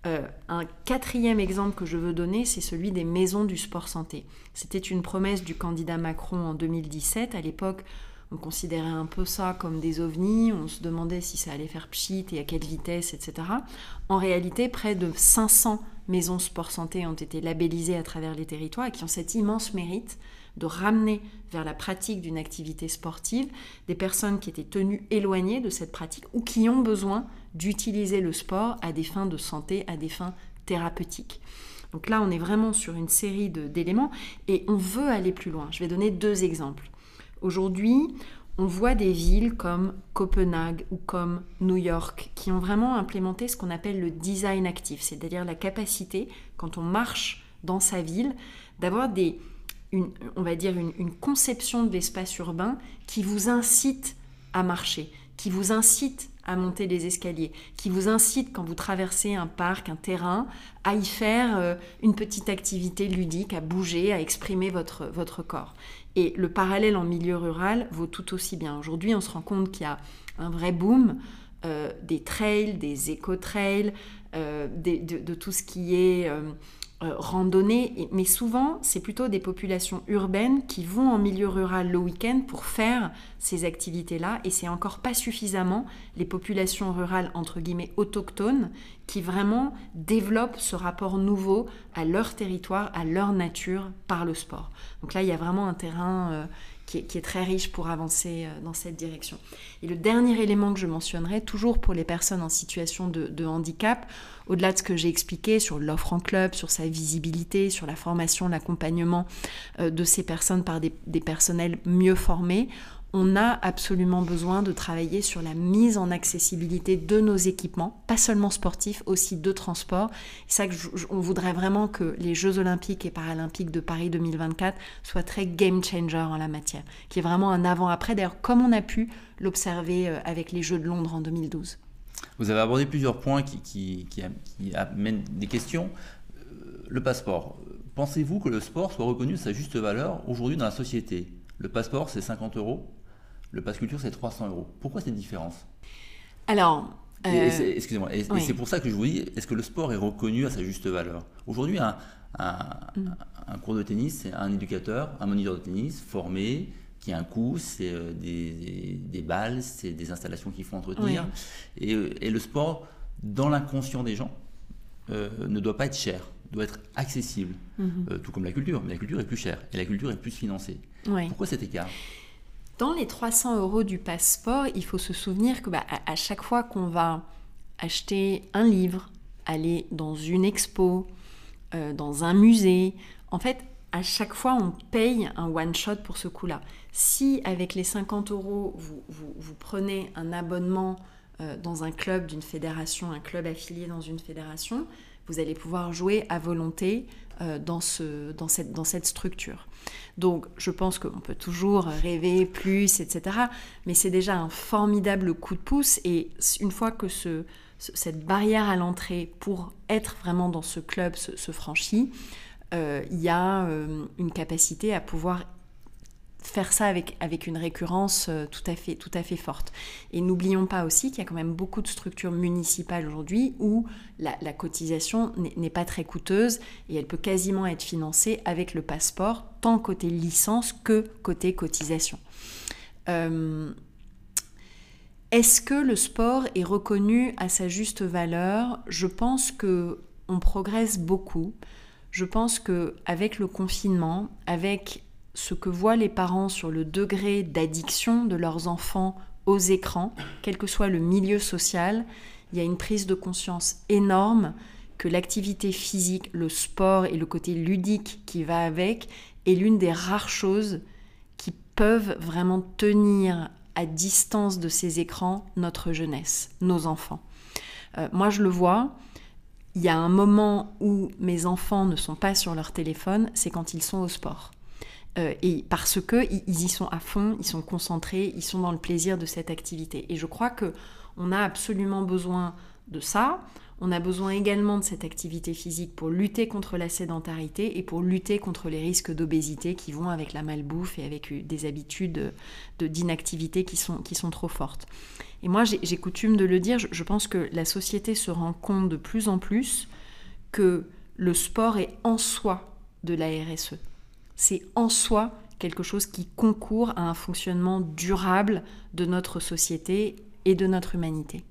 Euh, un quatrième exemple que je veux donner, c'est celui des maisons du sport santé. C'était une promesse du candidat Macron en 2017. À l'époque, on considérait un peu ça comme des ovnis, on se demandait si ça allait faire pchit et à quelle vitesse, etc. En réalité, près de 500 maisons sport santé ont été labellisées à travers les territoires et qui ont cet immense mérite de ramener vers la pratique d'une activité sportive des personnes qui étaient tenues éloignées de cette pratique ou qui ont besoin d'utiliser le sport à des fins de santé, à des fins thérapeutiques. Donc là, on est vraiment sur une série d'éléments et on veut aller plus loin. Je vais donner deux exemples. Aujourd'hui, on voit des villes comme Copenhague ou comme New York qui ont vraiment implémenté ce qu'on appelle le design actif, c'est-à-dire la capacité, quand on marche dans sa ville, d'avoir des, une, on va dire une, conception de l'espace urbain qui vous incite à marcher, qui vous incite à monter les escaliers, qui vous incite quand vous traversez un parc, un terrain, à y faire euh, une petite activité ludique, à bouger, à exprimer votre, votre corps. Et le parallèle en milieu rural vaut tout aussi bien. Aujourd'hui, on se rend compte qu'il y a un vrai boom euh, des trails, des éco-trails, euh, de, tout ce qui est euh, randonnée, mais souvent c'est plutôt des populations urbaines qui vont en milieu rural le week-end pour faire ces activités-là, et c'est encore pas suffisamment les populations rurales entre guillemets autochtones qui vraiment développent ce rapport nouveau à leur territoire, à leur nature par le sport. Donc là il y a vraiment un terrain euh, qui est, très riche pour avancer euh, dans cette direction. Et le dernier élément que je mentionnerai, toujours pour les personnes en situation de, handicap, au-delà de ce que j'ai expliqué sur l'offre en club, sur sa visibilité, sur la formation, l'accompagnement euh, de ces personnes par des personnels mieux formés, on a absolument besoin de travailler sur la mise en accessibilité de nos équipements, pas seulement sportifs, aussi de transport. C'est ça que on voudrait vraiment que les Jeux olympiques et paralympiques de Paris 2024 soient très game changer en la matière, qui est vraiment un avant-après, d'ailleurs comme on a pu l'observer euh, avec les Jeux de Londres en 2012. Vous avez abordé plusieurs points qui, qui amènent des questions. Euh, le passeport. Pensez-vous que le sport soit reconnu sa juste valeur aujourd'hui dans la société? Le passeport, c'est 50 euros le pass culture, c'est 300 euros. Pourquoi cette différence? Alors. Euh, excusez-moi. Et, c'est pour ça que je vous dis, est-ce que le sport est reconnu à sa juste valeur? Aujourd'hui, un, mm. un, cours de tennis, c'est un éducateur, un moniteur de tennis formé, qui a un coût, c'est euh, des, des, balles, c'est des installations qu'il faut entretenir. Et, euh, et, le sport, dans l'inconscient des gens, ne doit pas être cher, doit être accessible. Mm-hmm. tout comme la culture. Mais la culture est plus chère et la culture est plus financée. Pourquoi cet écart? Dans les 300 euros du passeport, il faut se souvenir que bah, à, chaque fois qu'on va acheter un livre, aller dans une expo, euh, dans un musée, en fait, à chaque fois, on paye un one-shot pour ce coup-là. Si avec les 50 euros, vous, vous, prenez un abonnement euh, dans un club d'une fédération, un club affilié dans une fédération, vous allez pouvoir jouer à volonté dans, ce, dans, cette, dans cette structure. Donc je pense qu'on peut toujours rêver plus, etc. Mais c'est déjà un formidable coup de pouce et une fois que ce, cette barrière à l'entrée pour être vraiment dans ce club se, franchit, euh, il y a euh, une capacité à pouvoir faire ça avec, avec une récurrence euh, tout à fait, tout à fait forte. Et n'oublions pas aussi qu'il y a quand même beaucoup de structures municipales aujourd'hui où la, cotisation n'est pas très coûteuse et elle peut quasiment être financée avec le passeport, tant côté licence que côté cotisation. Euh, est-ce que le sport est reconnu à sa juste valeur? Je pense que on progresse beaucoup. Je pense que avec le confinement, avec ce que voient les parents sur le degré d'addiction de leurs enfants aux écrans, quel que soit le milieu social, il y a une prise de conscience énorme que l'activité physique, le sport et le côté ludique qui va avec est l'une des rares choses qui peuvent vraiment tenir à distance de ces écrans notre jeunesse, nos enfants. Euh, moi, je le vois, il y a un moment où mes enfants ne sont pas sur leur téléphone, c'est quand ils sont au sport. Euh, et parce que ils, y sont à fond, ils sont concentrés, ils sont dans le plaisir de cette activité. Et je crois que on a absolument besoin de ça. On a besoin également de cette activité physique pour lutter contre la sédentarité et pour lutter contre les risques d'obésité qui vont avec la malbouffe et avec des habitudes d'inactivité qui sont, qui sont trop fortes. Et moi, j'ai coutume de le dire, je pense que la société se rend compte de plus en plus que le sport est en soi de la RSE c'est en soi quelque chose qui concourt à un fonctionnement durable de notre société et de notre humanité.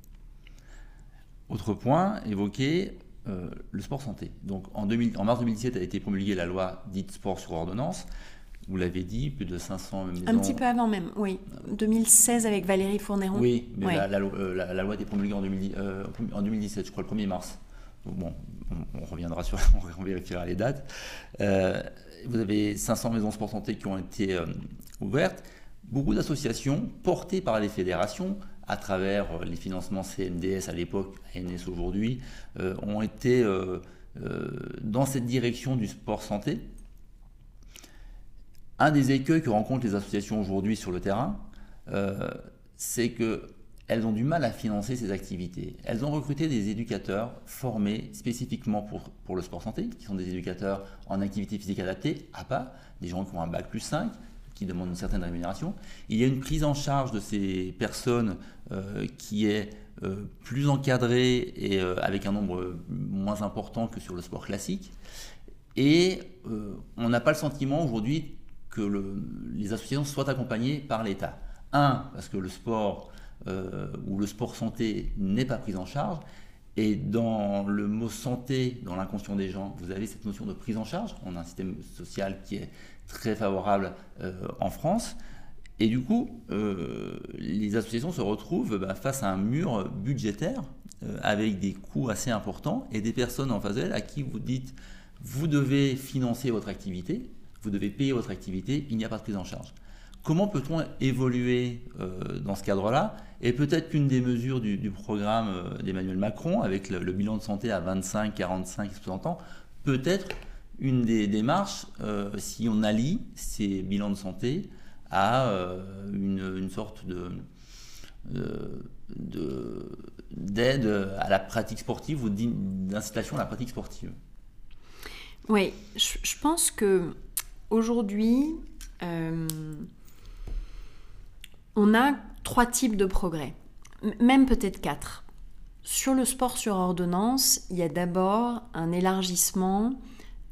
Autre point évoqué, euh, le sport santé. Donc en, mars 2017 a été promulguée la loi dite sport sur ordonnance. Vous l'avez dit, plus de 500 maisons. Un petit peu avant même, oui. 2016 avec Valérie Fournéron. Oui, mais euh, la, loi a été promulguée en, 2017, euh, je crois le 1er mars. bon, on, reviendra sur, on vérifiera les dates vous avez 500 maisons sport santé qui ont été euh, ouvertes, beaucoup d'associations portées par les fédérations à travers euh, les financements CNDS à l'époque, ANS aujourd'hui, euh, ont été dans cette direction du sport santé. Un des écueils que rencontrent les associations aujourd'hui sur le terrain, c'est que elles ont du mal à financer ces activités. Elles ont recruté des éducateurs formés spécifiquement pour, pour le sport santé, qui sont des éducateurs en activité physique adaptée, APA, des gens qui ont un bac plus 5, qui demandent une certaine rémunération. Il y a une prise en charge de ces personnes euh, qui est euh, plus encadrée et euh, avec un nombre moins important que sur le sport classique. Et on n'a pas le sentiment aujourd'hui que le, les associations soient accompagnées par l'État. Un, parce que le sport euh, où le sport santé n'est pas pris en charge. Et dans le mot santé, dans l'inconscient des gens, vous avez cette notion de prise en charge. On a un système social qui est très favorable euh, en France. Et du coup, euh, les associations se retrouvent bah, face à un mur budgétaire avec des coûts assez importants et des personnes en face d'elles à qui vous dites vous devez financer votre activité, vous devez payer votre activité, il n'y a pas de prise en charge. Comment peut-on évoluer dans ce cadre-là? Et peut-être qu'une des mesures du, programme euh, d'Emmanuel Macron, avec le, bilan de santé à 25, 45, 60 ans, peut être une des démarches euh, si on allie ces bilans de santé à une, sorte de, d'aide à la pratique sportive ou d'incitation à la pratique sportive. Oui, je, pense que aujourd'hui, on a trois types de progrès, même peut-être quatre. Sur le sport sur ordonnance, il y a d'abord un élargissement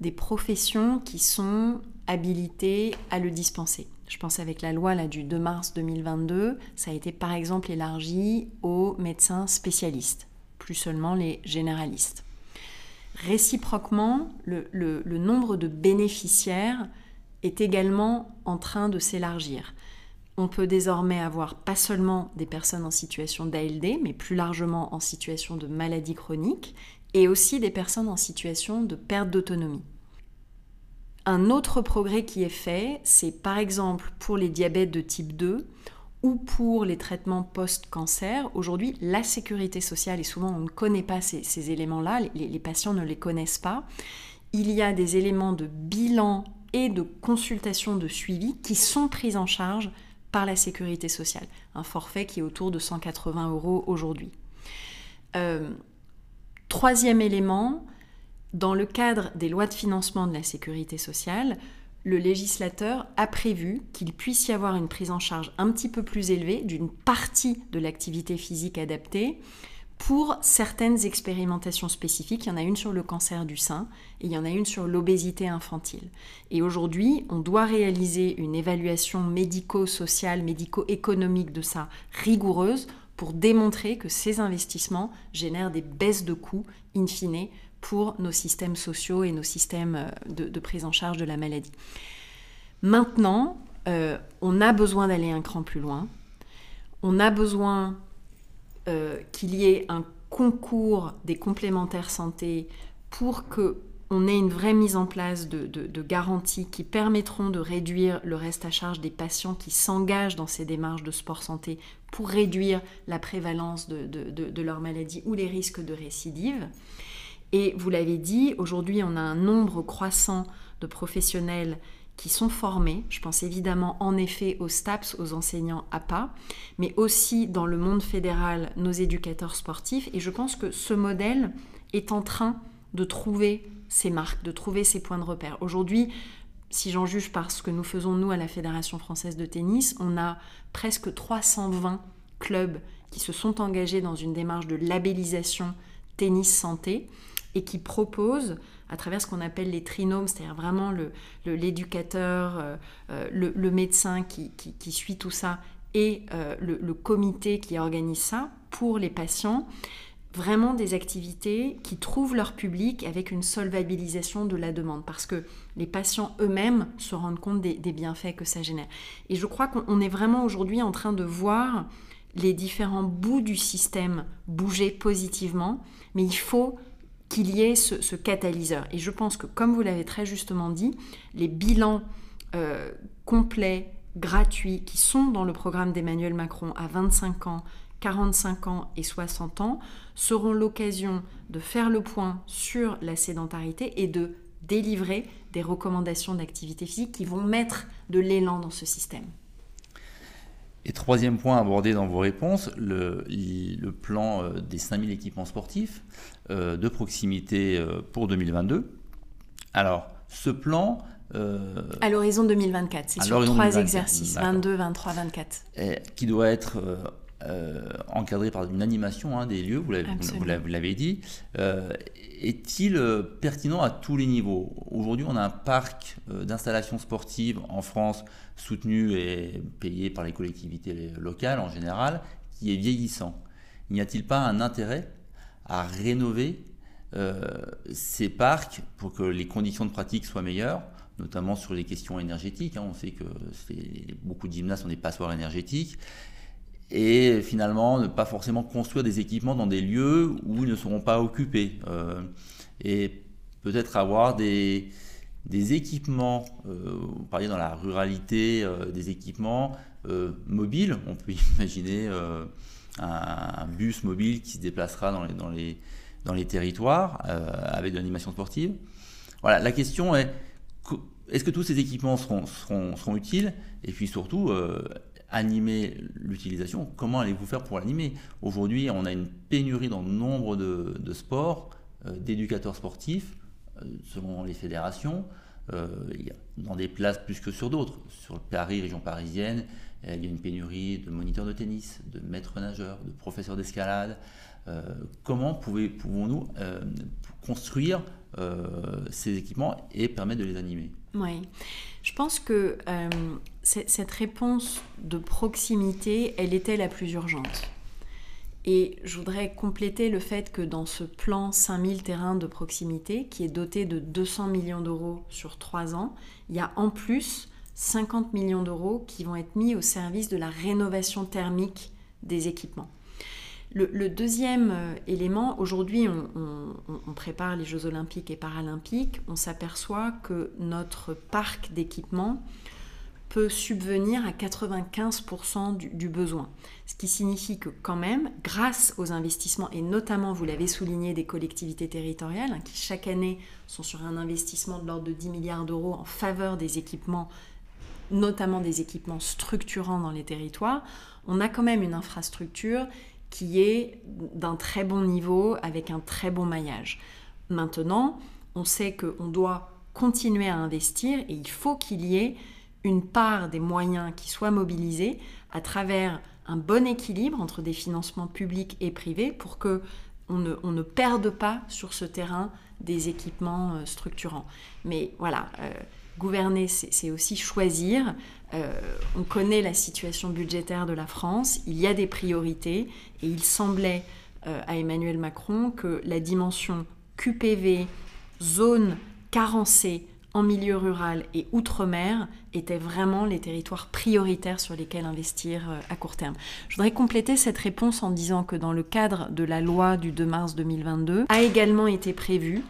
des professions qui sont habilitées à le dispenser. Je pense avec la loi là, du 2 mars 2022, ça a été par exemple élargi aux médecins spécialistes, plus seulement les généralistes. Réciproquement, le nombre de bénéficiaires est également en train de s'élargir on peut désormais avoir pas seulement des personnes en situation d'ALD, mais plus largement en situation de maladie chronique, et aussi des personnes en situation de perte d'autonomie. Un autre progrès qui est fait, c'est par exemple pour les diabètes de type 2 ou pour les traitements post-cancer. Aujourd'hui, la sécurité sociale, et souvent on ne connaît pas ces, éléments-là, les patients ne les connaissent pas, il y a des éléments de bilan et de consultation de suivi qui sont pris en charge par la sécurité sociale. Un forfait qui est autour de 180 euros aujourd'hui. Euh, troisième élément, dans le cadre des lois de financement de la sécurité sociale, le législateur a prévu qu'il puisse y avoir une prise en charge un petit peu plus élevée d'une partie de l'activité physique adaptée pour certaines expérimentations spécifiques. Il y en a une sur le cancer du sein et il y en a une sur l'obésité infantile. Et aujourd'hui, on doit réaliser une évaluation médico-sociale, médico-économique de ça rigoureuse pour démontrer que ces investissements génèrent des baisses de coûts in fine pour nos systèmes sociaux et nos systèmes euh, de, prise en charge de la maladie. Maintenant, euh, on a besoin d'aller un cran plus loin. On a besoin euh, qu'il y ait un concours des complémentaires santé pour que on ait une vraie mise en place de, garanties qui permettront de réduire le reste à charge des patients qui s'engagent dans ces démarches de sport santé pour réduire la prévalence de, de leur maladie ou les risques de récidive. Et vous l'avez dit, aujourd'hui on a un nombre croissant de professionnels qui sont formés. Je pense évidemment en effet aux STAPS, aux enseignants APA, mais aussi dans le monde fédéral, nos éducateurs sportifs. Et je pense que ce modèle est en train de trouver ses marques, de trouver ses points de repère. Aujourd'hui, si j'en juge par ce que nous faisons nous à la Fédération française de tennis, on a presque 320 clubs qui se sont engagés dans une démarche de labellisation tennis santé et qui proposent à travers ce qu'on appelle les trinômes, c'est-à-dire vraiment l'éducateur, le, euh, euh, le, médecin qui, suit tout ça et euh, le, comité qui organise ça pour les patients, vraiment des activités qui trouvent leur public avec une solvabilisation de la demande, parce que les patients eux-mêmes se rendent compte des, bienfaits que ça génère. Et je crois qu'on est vraiment aujourd'hui en train de voir les différents bouts du système bouger positivement, mais il faut qu'il y ait ce, catalyseur. Et je pense que, comme vous l'avez très justement dit, les bilans euh, complets, gratuits, qui sont dans le programme d'Emmanuel Macron à 25 ans, 45 ans et 60 ans, seront l'occasion de faire le point sur la sédentarité et de délivrer des recommandations d'activité physique qui vont mettre de l'élan dans ce système. Et troisième point abordé dans vos réponses, le, le plan euh, des 5000 équipements sportifs de proximité euh, pour 2022. Alors, ce plan... à l'horizon 2024, c'est sur trois exercices, 22, 23, 24. qui doit être encadré par une animation hein, des lieux, vous l'avez dit. Est-il pertinent à tous les niveaux? Aujourd'hui, on a un parc d'installations sportives en France soutenu et payé par les collectivités locales en général, qui est vieillissant. N'y a-t-il pas un intérêt à rénover euh, ces parcs pour que les conditions de pratique soient meilleures, notamment sur les questions énergétiques. Hein. On sait que beaucoup de gymnases sont des passoires énergétiques. Et finalement, ne pas forcément construire des équipements dans des lieux où ils ne seront pas occupés. Euh, et peut-être avoir des, des équipements, euh, vous parliez dans la ruralité, des équipements mobiles. On peut imaginer un, bus mobile qui se déplacera dans les, territoires avec de l'animation sportive. Voilà, la question est est-ce que tous ces équipements seront, utiles? Et puis surtout, animer l'utilisation, comment allez-vous faire pour l'animer? Aujourd'hui, on a une pénurie dans nombre de, sports, d'éducateurs sportifs euh, selon les fédérations, euh, dans des places plus que sur d'autres. Sur Paris, région parisienne, il y a une pénurie de moniteurs de tennis, de maîtres nageurs, de professeurs d'escalade. Euh, comment pouvons-nous construire ces équipements et permettre de les animer? Oui, je pense que cette réponse de proximité, elle était la plus urgente. Et je voudrais compléter le fait que dans ce plan 5000 terrains de proximité, qui est doté de 200 millions d'euros sur 3 ans, il y a en plus 50 millions d'euros qui vont être mis au service de la rénovation thermique des équipements. Le, deuxième euh, élément, aujourd'hui on, prépare les Jeux olympiques et paralympiques, on s'aperçoit que notre parc d'équipements peut subvenir à 95% du, besoin. Ce qui signifie que quand même, grâce aux investissements, et notamment, vous l'avez souligné, des collectivités territoriales, hein, qui chaque année sont sur un investissement de l'ordre de 10 milliards d'euros en faveur des équipements, notamment des équipements structurants dans les territoires, on a quand même une infrastructure qui est d'un très bon niveau, avec un très bon maillage. Maintenant, on sait qu'on doit continuer à investir et il faut qu'il y ait une part des moyens qui soient mobilisés à travers un bon équilibre entre des financements publics et privés pour que on ne, perde pas sur ce terrain des équipements euh, structurants. Mais voilà, euh, gouverner, c'est aussi choisir. Euh, on connaît la situation budgétaire de la France, il y a des priorités, et il semblait à Emmanuel Macron que la dimension QPV, zone carencée, en milieu rural et outre-mer étaient vraiment les territoires prioritaires sur lesquels investir euh, à court terme. Je voudrais compléter cette réponse en disant que dans le cadre de la loi du 2 mars 2022 a également été prévue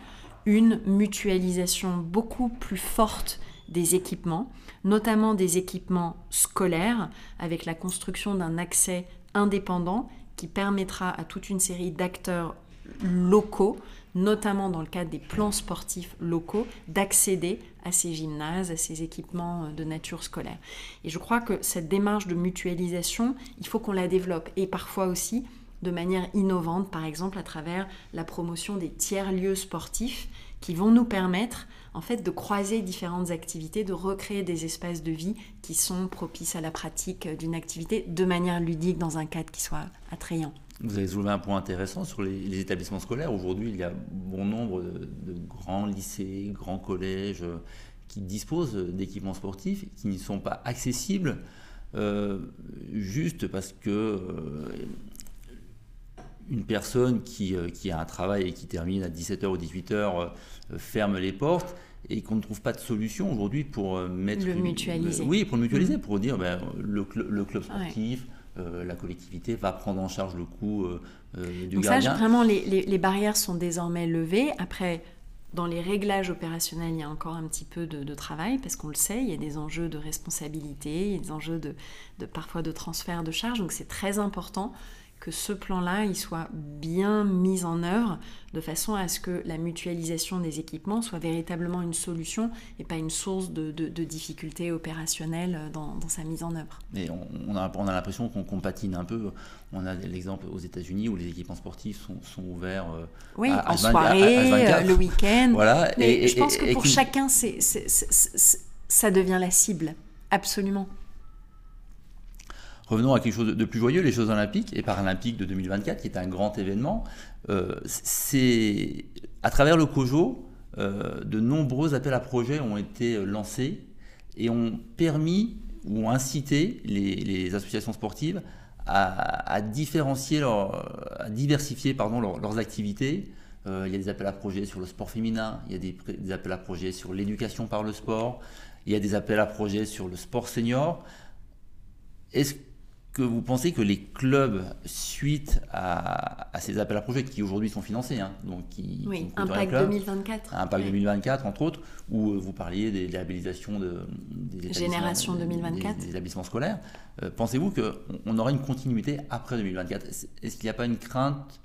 une mutualisation beaucoup plus forte des équipements, notamment des équipements scolaires, avec la construction d'un accès indépendant qui permettra à toute une série d'acteurs locaux notamment dans le cadre des plans sportifs locaux, d'accéder à ces gymnases, à ces équipements euh, de nature scolaire. Et je crois que cette démarche de mutualisation, il faut qu'on la développe et parfois aussi de manière innovante, par exemple à travers la promotion des tiers-lieux sportifs qui vont nous permettre en fait de croiser différentes activités, de recréer des espaces de vie qui sont propices à la pratique d'une activité de manière ludique dans un cadre qui soit attrayant. Vous avez soulevé un point intéressant sur les, établissements scolaires. Aujourd'hui, il y a bon nombre de, grands lycées, grands collèges euh, qui disposent d'équipements sportifs qui ne sont pas accessibles euh, juste parce que euh, une personne qui, qui, a un travail et qui termine à 17h ou 18h ferme les portes et qu'on ne trouve pas de solution aujourd'hui pour mettre... Le mutualiser. oui, pour le mutualiser, mmh. pour dire ben, le, le, club sportif, euh, la collectivité va prendre en charge le coût euh, euh, du Donc gardien. Ça, vraiment, les, barrières sont désormais levées. Après, dans les réglages opérationnels, il y a encore un petit peu de, travail parce qu'on le sait, il y a des enjeux de responsabilité, il y a des enjeux de, parfois de transfert de charges. Donc c'est très important que ce plan-là, il soit bien mis en œuvre de façon à ce que la mutualisation des équipements soit véritablement une solution et pas une source de, difficultés opérationnelles dans, sa mise en œuvre. Mais on, a, on a l'impression qu'on patine un peu. On a l'exemple aux États-Unis où les équipements sportifs sont, ouverts euh, oui, en soirée, euh, le week-end. Voilà. Mais je pense que pour chacun, ça devient la cible. Absolument. Revenons à quelque chose de plus joyeux, les Jeux Olympiques et Paralympiques de 2024, qui est un grand événement. Euh, c'est à travers le COJO, euh, de nombreux appels à projets ont été lancés et ont permis ou ont incité les, associations sportives à, différencier, à diversifier leurs activités. Euh, il y a des appels à projets sur le sport féminin, il y a des, des appels à projets sur l'éducation par le sport, il y a des appels à projets sur le sport senior. Est-ce que vous pensez que les clubs, suite à, ces appels à projets qui aujourd'hui sont financés, hein, donc qui, oui, Impact 2024, Impact 2024 entre autres, où euh, vous parliez des labellisations de, des 2024, des, établissements scolaires, euh, pensez-vous qu'on aura une continuité après 2024 Est-ce qu'il n'y a pas une crainte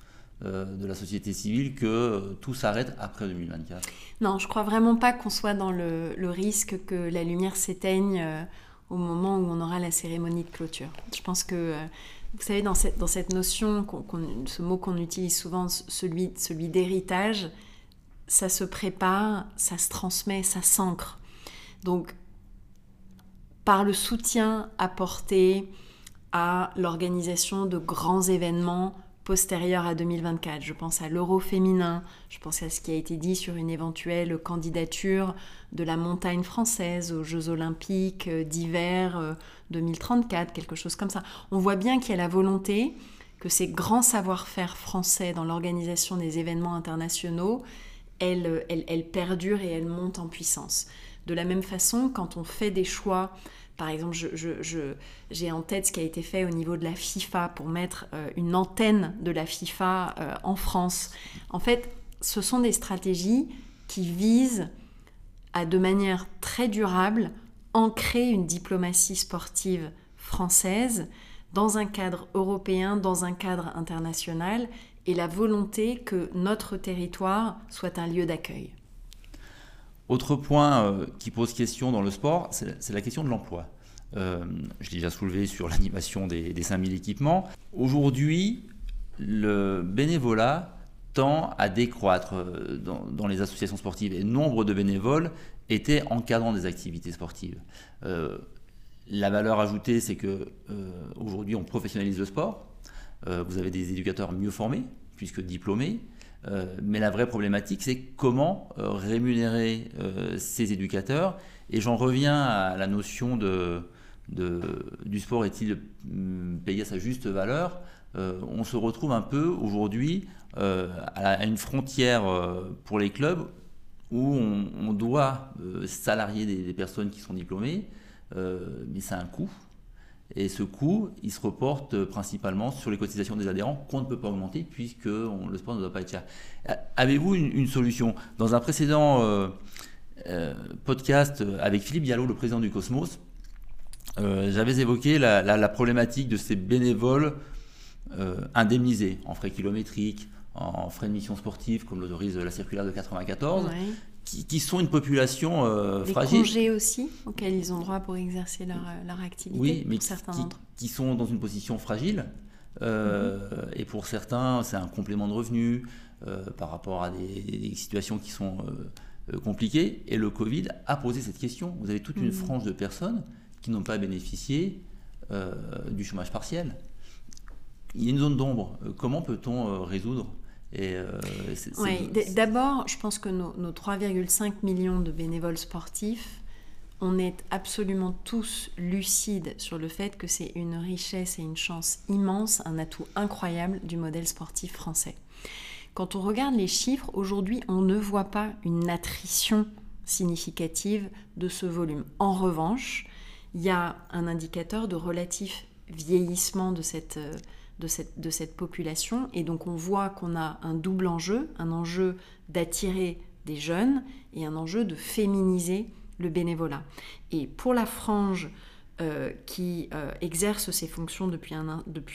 euh, de la société civile que tout s'arrête après 2024 Non, je crois vraiment pas qu'on soit dans le, le, risque que la lumière s'éteigne au moment où on aura la cérémonie de clôture. Je pense que, euh, vous savez, dans cette, dans cette notion, ce mot qu'on utilise souvent, celui, celui d'héritage, ça se prépare, ça se transmet, ça s'ancre. Donc, par le soutien apporté à l'organisation de grands événements postérieure à 2024. Je pense à l'euro féminin, je pense à ce qui a été dit sur une éventuelle candidature de la montagne française aux Jeux olympiques euh, d'hiver 2034, euh, quelque chose comme ça. On voit bien qu'il y a la volonté que ces grands savoir-faire français dans l'organisation des événements internationaux, elles, elles perdurent et elles montent en puissance. De la même façon, quand on fait des choix par exemple, j'ai en tête ce qui a été fait au niveau de la FIFA pour mettre euh, une antenne de la FIFA euh, en France. En fait, ce sont des stratégies qui visent à, de manière très durable, ancrer une diplomatie sportive française dans un cadre européen, dans un cadre international, et la volonté que notre territoire soit un lieu d'accueil. Autre point euh, qui pose question dans le sport, c'est la question de l'emploi. Euh, je l'ai déjà soulevé sur l'animation des, des 5000 équipements. Aujourd'hui, le bénévolat tend à décroître euh, dans, les associations sportives et nombre de bénévoles étaient encadrant des activités sportives. la valeur ajoutée, c'est que aujourd'hui on professionnalise le sport. vous avez des éducateurs mieux formés, puisque diplômés. Euh, mais la vraie problématique, c'est comment euh, rémunérer euh, ces éducateurs. Et j'en reviens à la notion de, du sport est-il mm, payé à sa juste valeur? On se retrouve un peu aujourd'hui à, une frontière pour les clubs où on, doit salarier des, personnes qui sont diplômées, mais c'est un coût. Et ce coût, il se reporte principalement sur les cotisations des adhérents qu'on ne peut pas augmenter puisque le sport ne doit pas être cher. Euh, avez-vous une, solution? Dans un précédent euh, euh, podcast avec Philippe Diallo, le président du Cosmos, j'avais évoqué la, problématique de ces bénévoles indemnisés en frais kilométriques, en frais de mission sportive, comme l'autorise la circulaire de 94 qui, sont une population euh, fragile. congés aussi, auxquels ils ont droit pour exercer leur, euh, leur activité. Oui, mais certains qui, qui, sont dans une position fragile. Euh, mhm. Et pour certains, c'est un complément de revenu par rapport à des, situations qui sont compliquées. Et le Covid a posé cette question. Vous avez toute une mhm. frange de personnes qui n'ont pas bénéficié du chômage partiel. Il y a une zone d'ombre. Comment peut-on résoudre euh, d'abord, je pense que nos, 3,5 millions de bénévoles sportifs, on est absolument tous lucides sur le fait que c'est une richesse et une chance immense, un atout incroyable du modèle sportif français. Quand on regarde les chiffres, aujourd'hui, on ne voit pas une attrition significative de ce volume. En revanche, il y a un indicateur de relatif vieillissement de cette euh, de cette, population. Et donc on voit qu'on a un double enjeu, un enjeu d'attirer des jeunes et un enjeu de féminiser le bénévolat. Et pour la frange euh, qui euh, exercent ces fonctions depuis,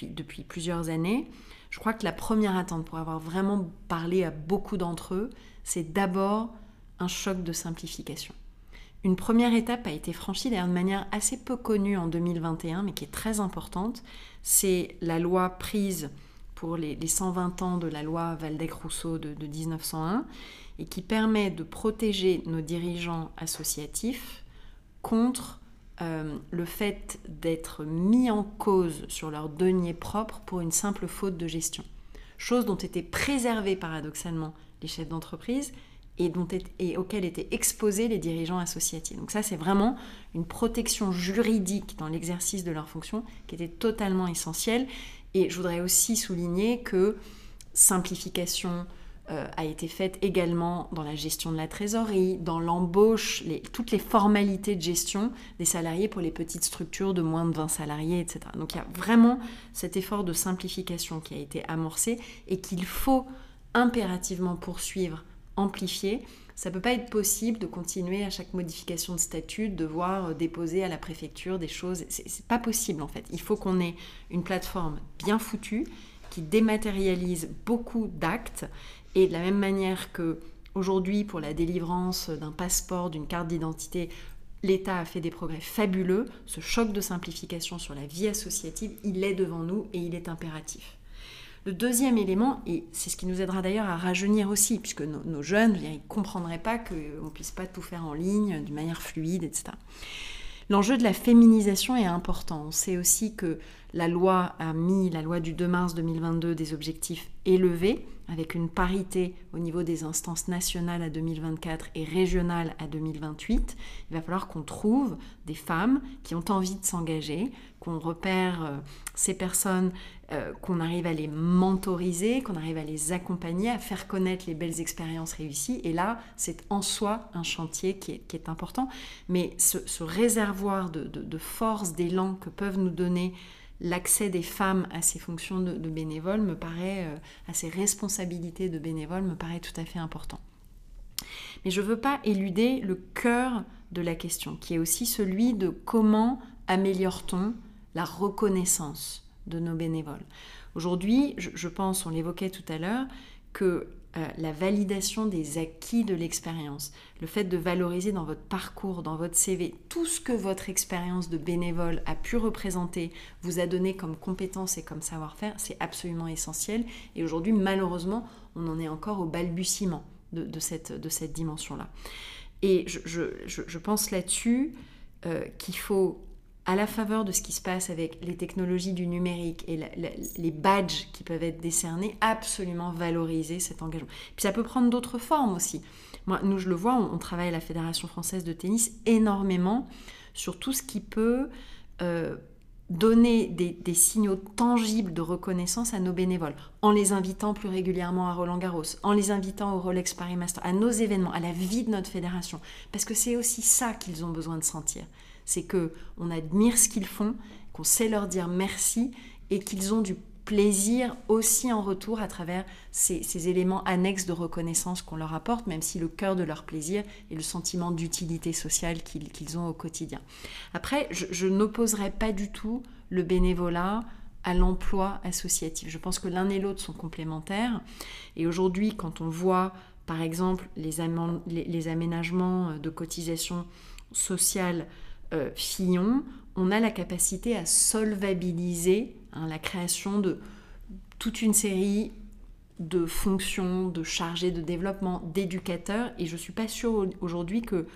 depuis plusieurs années, je crois que la première attente pour avoir vraiment parlé à beaucoup d'entre eux, c'est d'abord un choc de simplification. Une première étape a été franchie d'ailleurs de manière assez peu connue en 2021, mais qui est très importante. C'est la loi prise pour les, 120 ans de la loi Valdec-Rousseau de, 1901 et qui permet de protéger nos dirigeants associatifs contre euh, le fait d'être mis en cause sur leur denier propre pour une simple faute de gestion. Chose dont étaient préservés paradoxalement les chefs d'entreprise et, dont et auxquels étaient exposés les dirigeants associatifs. Donc ça, c'est vraiment une protection juridique dans l'exercice de leurs fonctions qui était totalement essentielle et je voudrais aussi souligner que simplification euh, a été faite également dans la gestion de la trésorerie, dans l'embauche, toutes les formalités de gestion des salariés pour les petites structures de moins de 20 salariés, etc. Donc il y a vraiment cet effort de simplification qui a été amorcé et qu'il faut impérativement poursuivre, amplifier ça ne peut pas être possible de continuer à chaque modification de statut, de devoir euh, déposer à la préfecture des choses. C'est pas possible en fait. Il faut qu'on ait une plateforme bien foutue qui dématérialise beaucoup d'actes et de la même manière que aujourd'hui pour la délivrance d'un passeport, d'une carte d'identité, l'État a fait des progrès fabuleux. Ce choc de simplification sur la vie associative, il est devant nous et il est impératif. Le deuxième élément, et c'est ce qui nous aidera d'ailleurs à rajeunir aussi, puisque nos, jeunes, ils ne comprendraient pas qu'on ne puisse pas tout faire en ligne d'une manière fluide, etc. L'enjeu de la féminisation est important. On sait aussi que la loi a mis, la loi du 2 mars 2022, des objectifs élevés, avec une parité au niveau des instances nationales à 2024 et régionales à 2028. Il va falloir qu'on trouve des femmes qui ont envie de s'engager, qu'on repère euh, ces personnes euh, qu'on arrive à les mentoriser, qu'on arrive à les accompagner, à faire connaître les belles expériences réussies. Et là, c'est en soi un chantier qui est, important. Mais ce, réservoir de, force, d'élan que peuvent nous donner l'accès des femmes à ces fonctions de, bénévoles me paraît, euh, à ces responsabilités de bénévoles me paraît tout à fait important. Mais je ne veux pas éluder le cœur de la question, qui est aussi celui de comment améliore-t-on la reconnaissance de nos bénévoles. Aujourd'hui, je, pense, on l'évoquait tout à l'heure, que euh, la validation des acquis de l'expérience, le fait de valoriser dans votre parcours, dans votre CV, tout ce que votre expérience de bénévole a pu représenter, vous a donné comme compétence et comme savoir-faire, c'est absolument essentiel. Et aujourd'hui, malheureusement, on en est encore au balbutiement de, cette, de cette dimension-là. Et je, pense là-dessus euh, qu'il faut à la faveur de ce qui se passe avec les technologies du numérique et les badges qui peuvent être décernés, absolument valoriser cet engagement. Puis ça peut prendre d'autres formes aussi. Moi, nous, je le vois, on, travaille à la Fédération française de tennis énormément sur tout ce qui peut euh, donner des, des, signaux tangibles de reconnaissance à nos bénévoles, en les invitant plus régulièrement à Roland Garros, en les invitant au Rolex Paris Master, à nos événements, à la vie de notre fédération, parce que c'est aussi ça qu'ils ont besoin de sentir c'est que on admire ce qu'ils font, qu'on sait leur dire merci et qu'ils ont du plaisir aussi en retour à travers ces, éléments annexes de reconnaissance qu'on leur apporte, même si le cœur de leur plaisir est le sentiment d'utilité sociale qu'ils ont au quotidien. Après, je, n'opposerai pas du tout le bénévolat à l'emploi associatif. Je pense que l'un et l'autre sont complémentaires. Et aujourd'hui, quand on voit, par exemple, les, les aménagements de cotisation sociale euh, Fillon, on a la capacité à solvabiliser hein, la création de toute une série de fonctions, de chargés de développement, d'éducateurs, et je ne suis pas sûre aujourd'hui que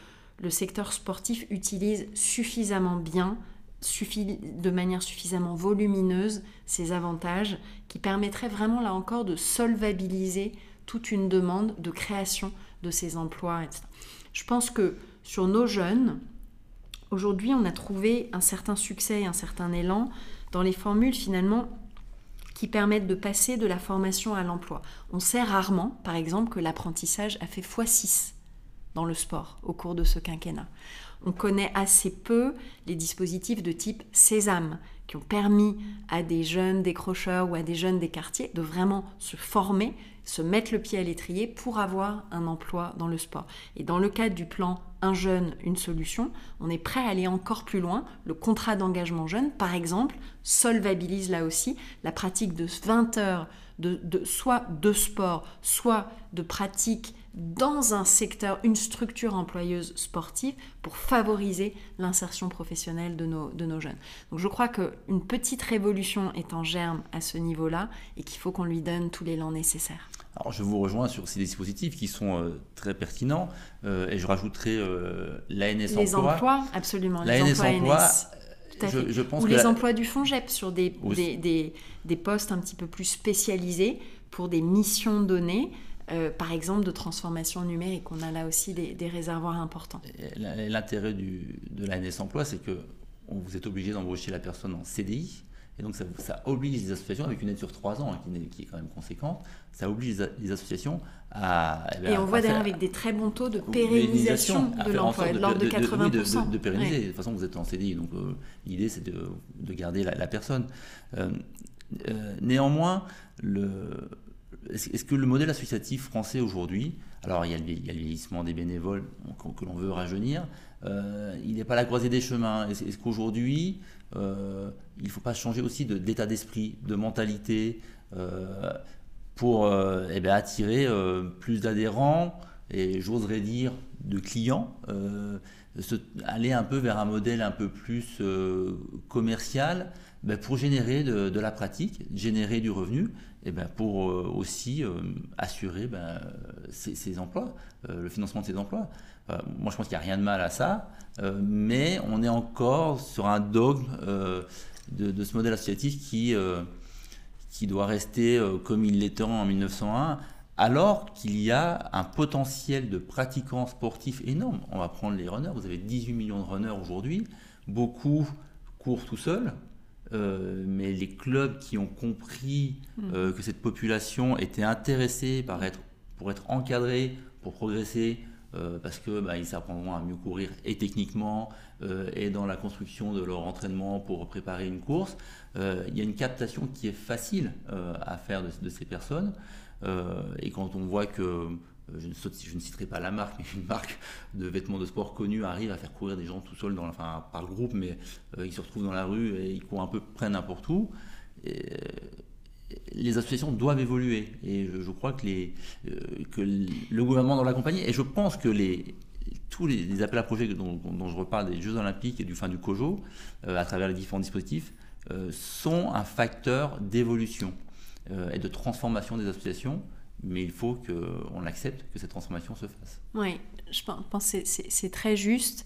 le secteur sportif utilise suffisamment bien, de manière suffisamment volumineuse, ces avantages qui permettraient vraiment là encore de solvabiliser toute une demande de création de ces emplois, etc. Je pense que sur nos jeunes, Aujourd'hui, on a trouvé un certain succès et un certain élan dans les formules finalement qui permettent de passer de la formation à l'emploi. On sait rarement, par exemple, que l'apprentissage a fait x6 dans le sport au cours de ce quinquennat. On connaît assez peu les dispositifs de type Sésame qui ont permis à des jeunes décrocheurs ou à des jeunes des quartiers de vraiment se former se mettre le pied à l'étrier pour avoir un emploi dans le sport. Et dans le cadre du plan Un jeune, une solution, on est prêt à aller encore plus loin. Le contrat d'engagement jeune, par exemple, solvabilise là aussi la pratique de 20 heures de, soit de sport, soit de pratique dans un secteur, une structure employeuse sportive pour favoriser l'insertion professionnelle de nos, de nos jeunes. Donc je crois qu'une petite révolution est en germe à ce niveau-là et qu'il faut qu'on lui donne tous l'élan nécessaire. Alors je vous rejoins sur ces dispositifs qui sont euh, très pertinents euh, et je rajouterai euh, l'ANS Les emplois, absolument. L'ANS emploi, je, je, pense Ou les emplois du FONGEP sur des, des, des, des, postes un petit peu plus spécialisés pour des missions données. Euh, par exemple, de transformation numérique. On a là aussi des, réservoirs importants. L'intérêt de l'ANS Emploi, c'est que vous êtes obligé d'embaucher la personne en CDI. Et donc, ça, oblige les associations, avec une aide sur trois ans, hein, qui, est, quand même conséquente, ça oblige les associations à. Eh et on voit d'ailleurs avec des très bons taux de pérennisation de l'emploi, de l'ordre de, 80%. De, pérenniser. De toute façon, vous êtes en CDI, donc euh, l'idée, c'est de, garder la, personne. Euh, néanmoins, le, est-ce que le modèle associatif français aujourd'hui, alors il y, a le, vieillissement des bénévoles que, l'on veut rajeunir, euh, il n'est pas à la croisée des chemins. Est-ce, qu'aujourd'hui, euh, il faut pas changer aussi d'état d'esprit, de mentalité, euh, pour eh ben, attirer plus d'adhérents et j'oserais dire de clients, aller un peu vers un modèle un peu plus commercial ben, pour générer de, la pratique, générer du revenu, et ben pour euh, aussi euh, assurer ben, emplois, euh, le financement de ces emplois. Moi, je pense qu'il n'y a rien de mal à ça, mais on est encore sur un dogme de, ce modèle associatif qui, qui doit rester comme il l'était en 1901, alors qu'il y a un potentiel de pratiquants sportifs énorme. On va prendre les runners, vous avez 18 millions de runners aujourd'hui, beaucoup courent tout seuls, euh, mais les clubs qui ont compris euh, que cette population était intéressée par être, pour être encadrée, pour progresser, euh, parce que bah, ils s'apprendront à mieux courir et techniquement et dans la construction de leur entraînement pour préparer une course. Il y a une captation qui est facile à faire de, ces personnes. et quand on voit que euh, je ne, citerai pas la marque, mais une marque de vêtements de sport connue arrive à faire courir des gens tout seuls, dans, enfin par groupe, mais euh, ils se retrouvent dans la rue et ils courent un peu près n'importe où. Euh, les associations doivent évoluer et je, crois que, les, que le gouvernement doit l'accompagner. Et je pense que tous les, appels à projets dont, je reparle des Jeux Olympiques et du fin du COJO, à travers les différents dispositifs, sont un facteur d'évolution et de transformation des associations mais il faut qu'on accepte que cette transformation se fasse. Oui, je pense que c'est très juste.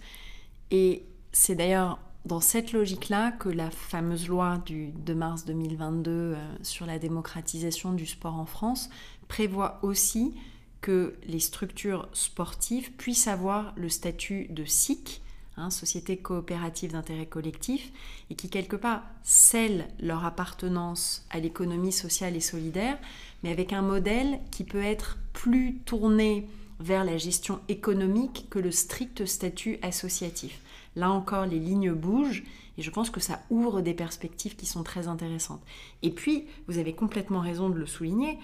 Et c'est d'ailleurs dans cette logique-là que la fameuse loi du 2 mars 2022 euh, sur la démocratisation du sport en France prévoit aussi que les structures sportives puissent avoir le statut de SIC, hein, Société coopérative d'intérêt collectif, et qui quelque part scellent leur appartenance à l'économie sociale et solidaire mais avec un modèle qui peut être plus tourné vers la gestion économique que le strict statut associatif. Là encore, les lignes bougent et je pense que ça ouvre des perspectives qui sont très intéressantes. Et puis, vous avez complètement raison de le souligner,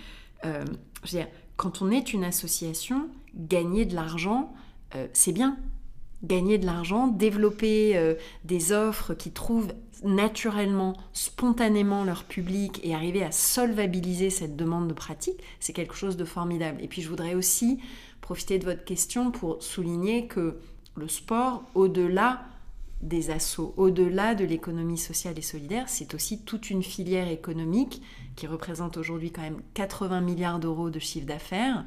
euh, je quand on est une association, gagner de l'argent, euh, c'est bien. Gagner de l'argent, développer euh, des offres qui trouvent naturellement, spontanément leur public et arriver à solvabiliser cette demande de pratique, c'est quelque chose de formidable. Et puis je voudrais aussi profiter de votre question pour souligner que le sport, au-delà des assauts, au-delà de l'économie sociale et solidaire, c'est aussi toute une filière économique qui représente aujourd'hui quand même 80 milliards d'euros de chiffre d'affaires.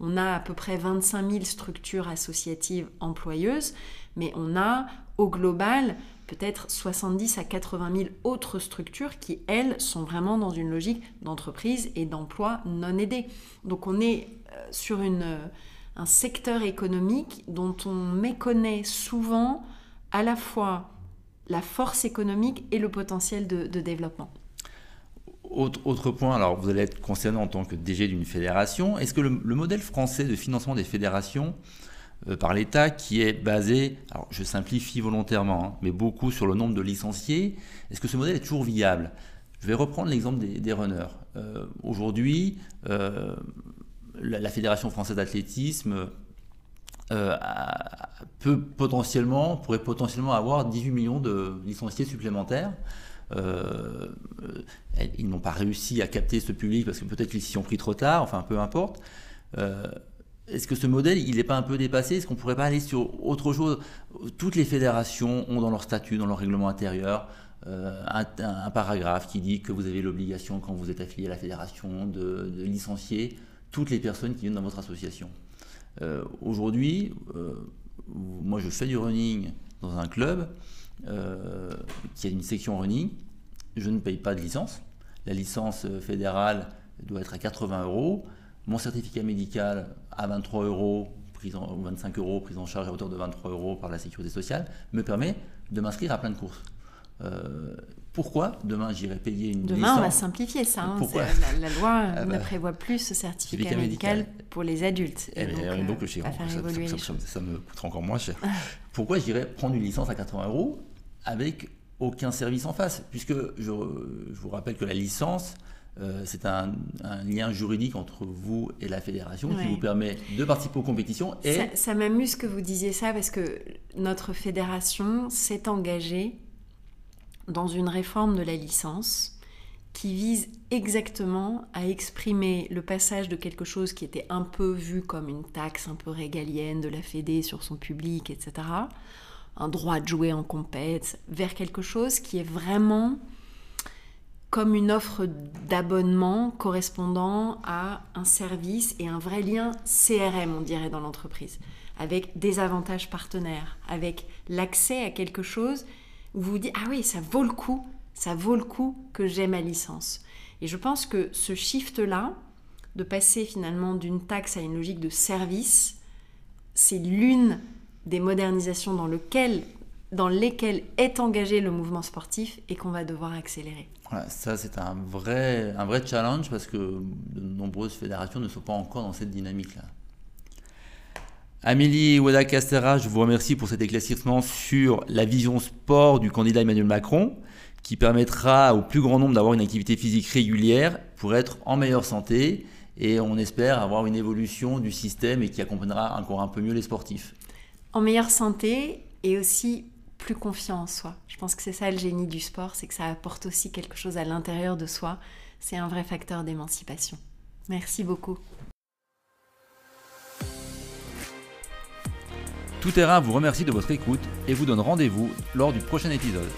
On a à peu près 25 000 structures associatives employeuses, mais on a au global peut-être 70 à 80 000 autres structures qui, elles, sont vraiment dans une logique d'entreprise et d'emploi non aidé. Donc on est euh, sur une, euh, un secteur économique dont on méconnaît souvent à la fois la force économique et le potentiel de, développement. Autre, point, alors vous allez être concerné en tant que DG d'une fédération. Est-ce que le, modèle français de financement des fédérations euh, par l'État qui est basé, alors je simplifie volontairement, hein, mais beaucoup sur le nombre de licenciés. Est-ce que ce modèle est toujours viable? Je vais reprendre l'exemple des, runners. Aujourd'hui, la, Fédération française d'athlétisme potentiellement, pourrait potentiellement avoir 18 millions de licenciés supplémentaires. ils n'ont pas réussi à capter ce public parce que peut-être qu'ils s'y ont pris trop tard, enfin peu importe. Est-ce que ce modèle, il n'est pas un peu dépassé? Est-ce qu'on ne pourrait pas aller sur autre chose? Toutes les fédérations ont dans leur statut, dans leur règlement intérieur, euh, un, paragraphe qui dit que vous avez l'obligation, quand vous êtes affilié à la fédération, de, licencier toutes les personnes qui viennent dans votre association. Euh, aujourd'hui, euh, moi je fais du running dans un club qui a une section running. Je ne paye pas de licence. La licence fédérale doit être à 80 euros. Mon certificat médical à 23 euros, prise en, 25 euros, prise en charge à hauteur de 23 euros par la sécurité sociale, me permet de m'inscrire à plein de courses. Euh, pourquoi demain j'irai payer une Demain, on va simplifier ça. Hein. la, loi ah ne bah, prévoit plus ce certificat médical, pour les adultes. Et, donc, euh, donc, ça, ça, me coûtera encore moins cher. pourquoi j'irai prendre une licence à 80 euros avec aucun service en face? Puisque je, je vous rappelle que la licence, euh, c'est un, lien juridique entre vous et la fédération qui vous permet de participer aux compétitions. Et... Ça, m'amuse que vous disiez ça parce que notre fédération s'est engagée dans une réforme de la licence qui vise exactement à exprimer le passage de quelque chose qui était un peu vu comme une taxe un peu régalienne de la Fédé sur son public, etc., un droit de jouer en compète, vers quelque chose qui est vraiment comme une offre d'abonnement correspondant à un service et un vrai lien CRM, on dirait, dans l'entreprise, avec des avantages partenaires, avec l'accès à quelque chose vous vous dites, ah oui, ça vaut le coup, ça vaut le coup que j'ai ma licence. Et je pense que ce shift-là, de passer finalement d'une taxe à une logique de service, c'est l'une des modernisations dans, dans lesquelles est engagé le mouvement sportif et qu'on va devoir accélérer ça, c'est un vrai, un vrai challenge parce que de nombreuses fédérations ne sont pas encore dans cette dynamique-là. Amélie Oueda-Castera, je vous remercie pour cet éclaircissement sur la vision sport du candidat Emmanuel Macron, qui permettra au plus grand nombre d'avoir une activité physique régulière pour être en meilleure santé et on espère avoir une évolution du système et qui accompagnera encore un peu mieux les sportifs. En meilleure santé et aussi plus confiant en soi. Je pense que c'est ça le génie du sport, c'est que ça apporte aussi quelque chose à l'intérieur de soi. C'est un vrai facteur d'émancipation. Merci beaucoup. Tout Terrain vous remercie de votre écoute et vous donne rendez-vous lors du prochain épisode.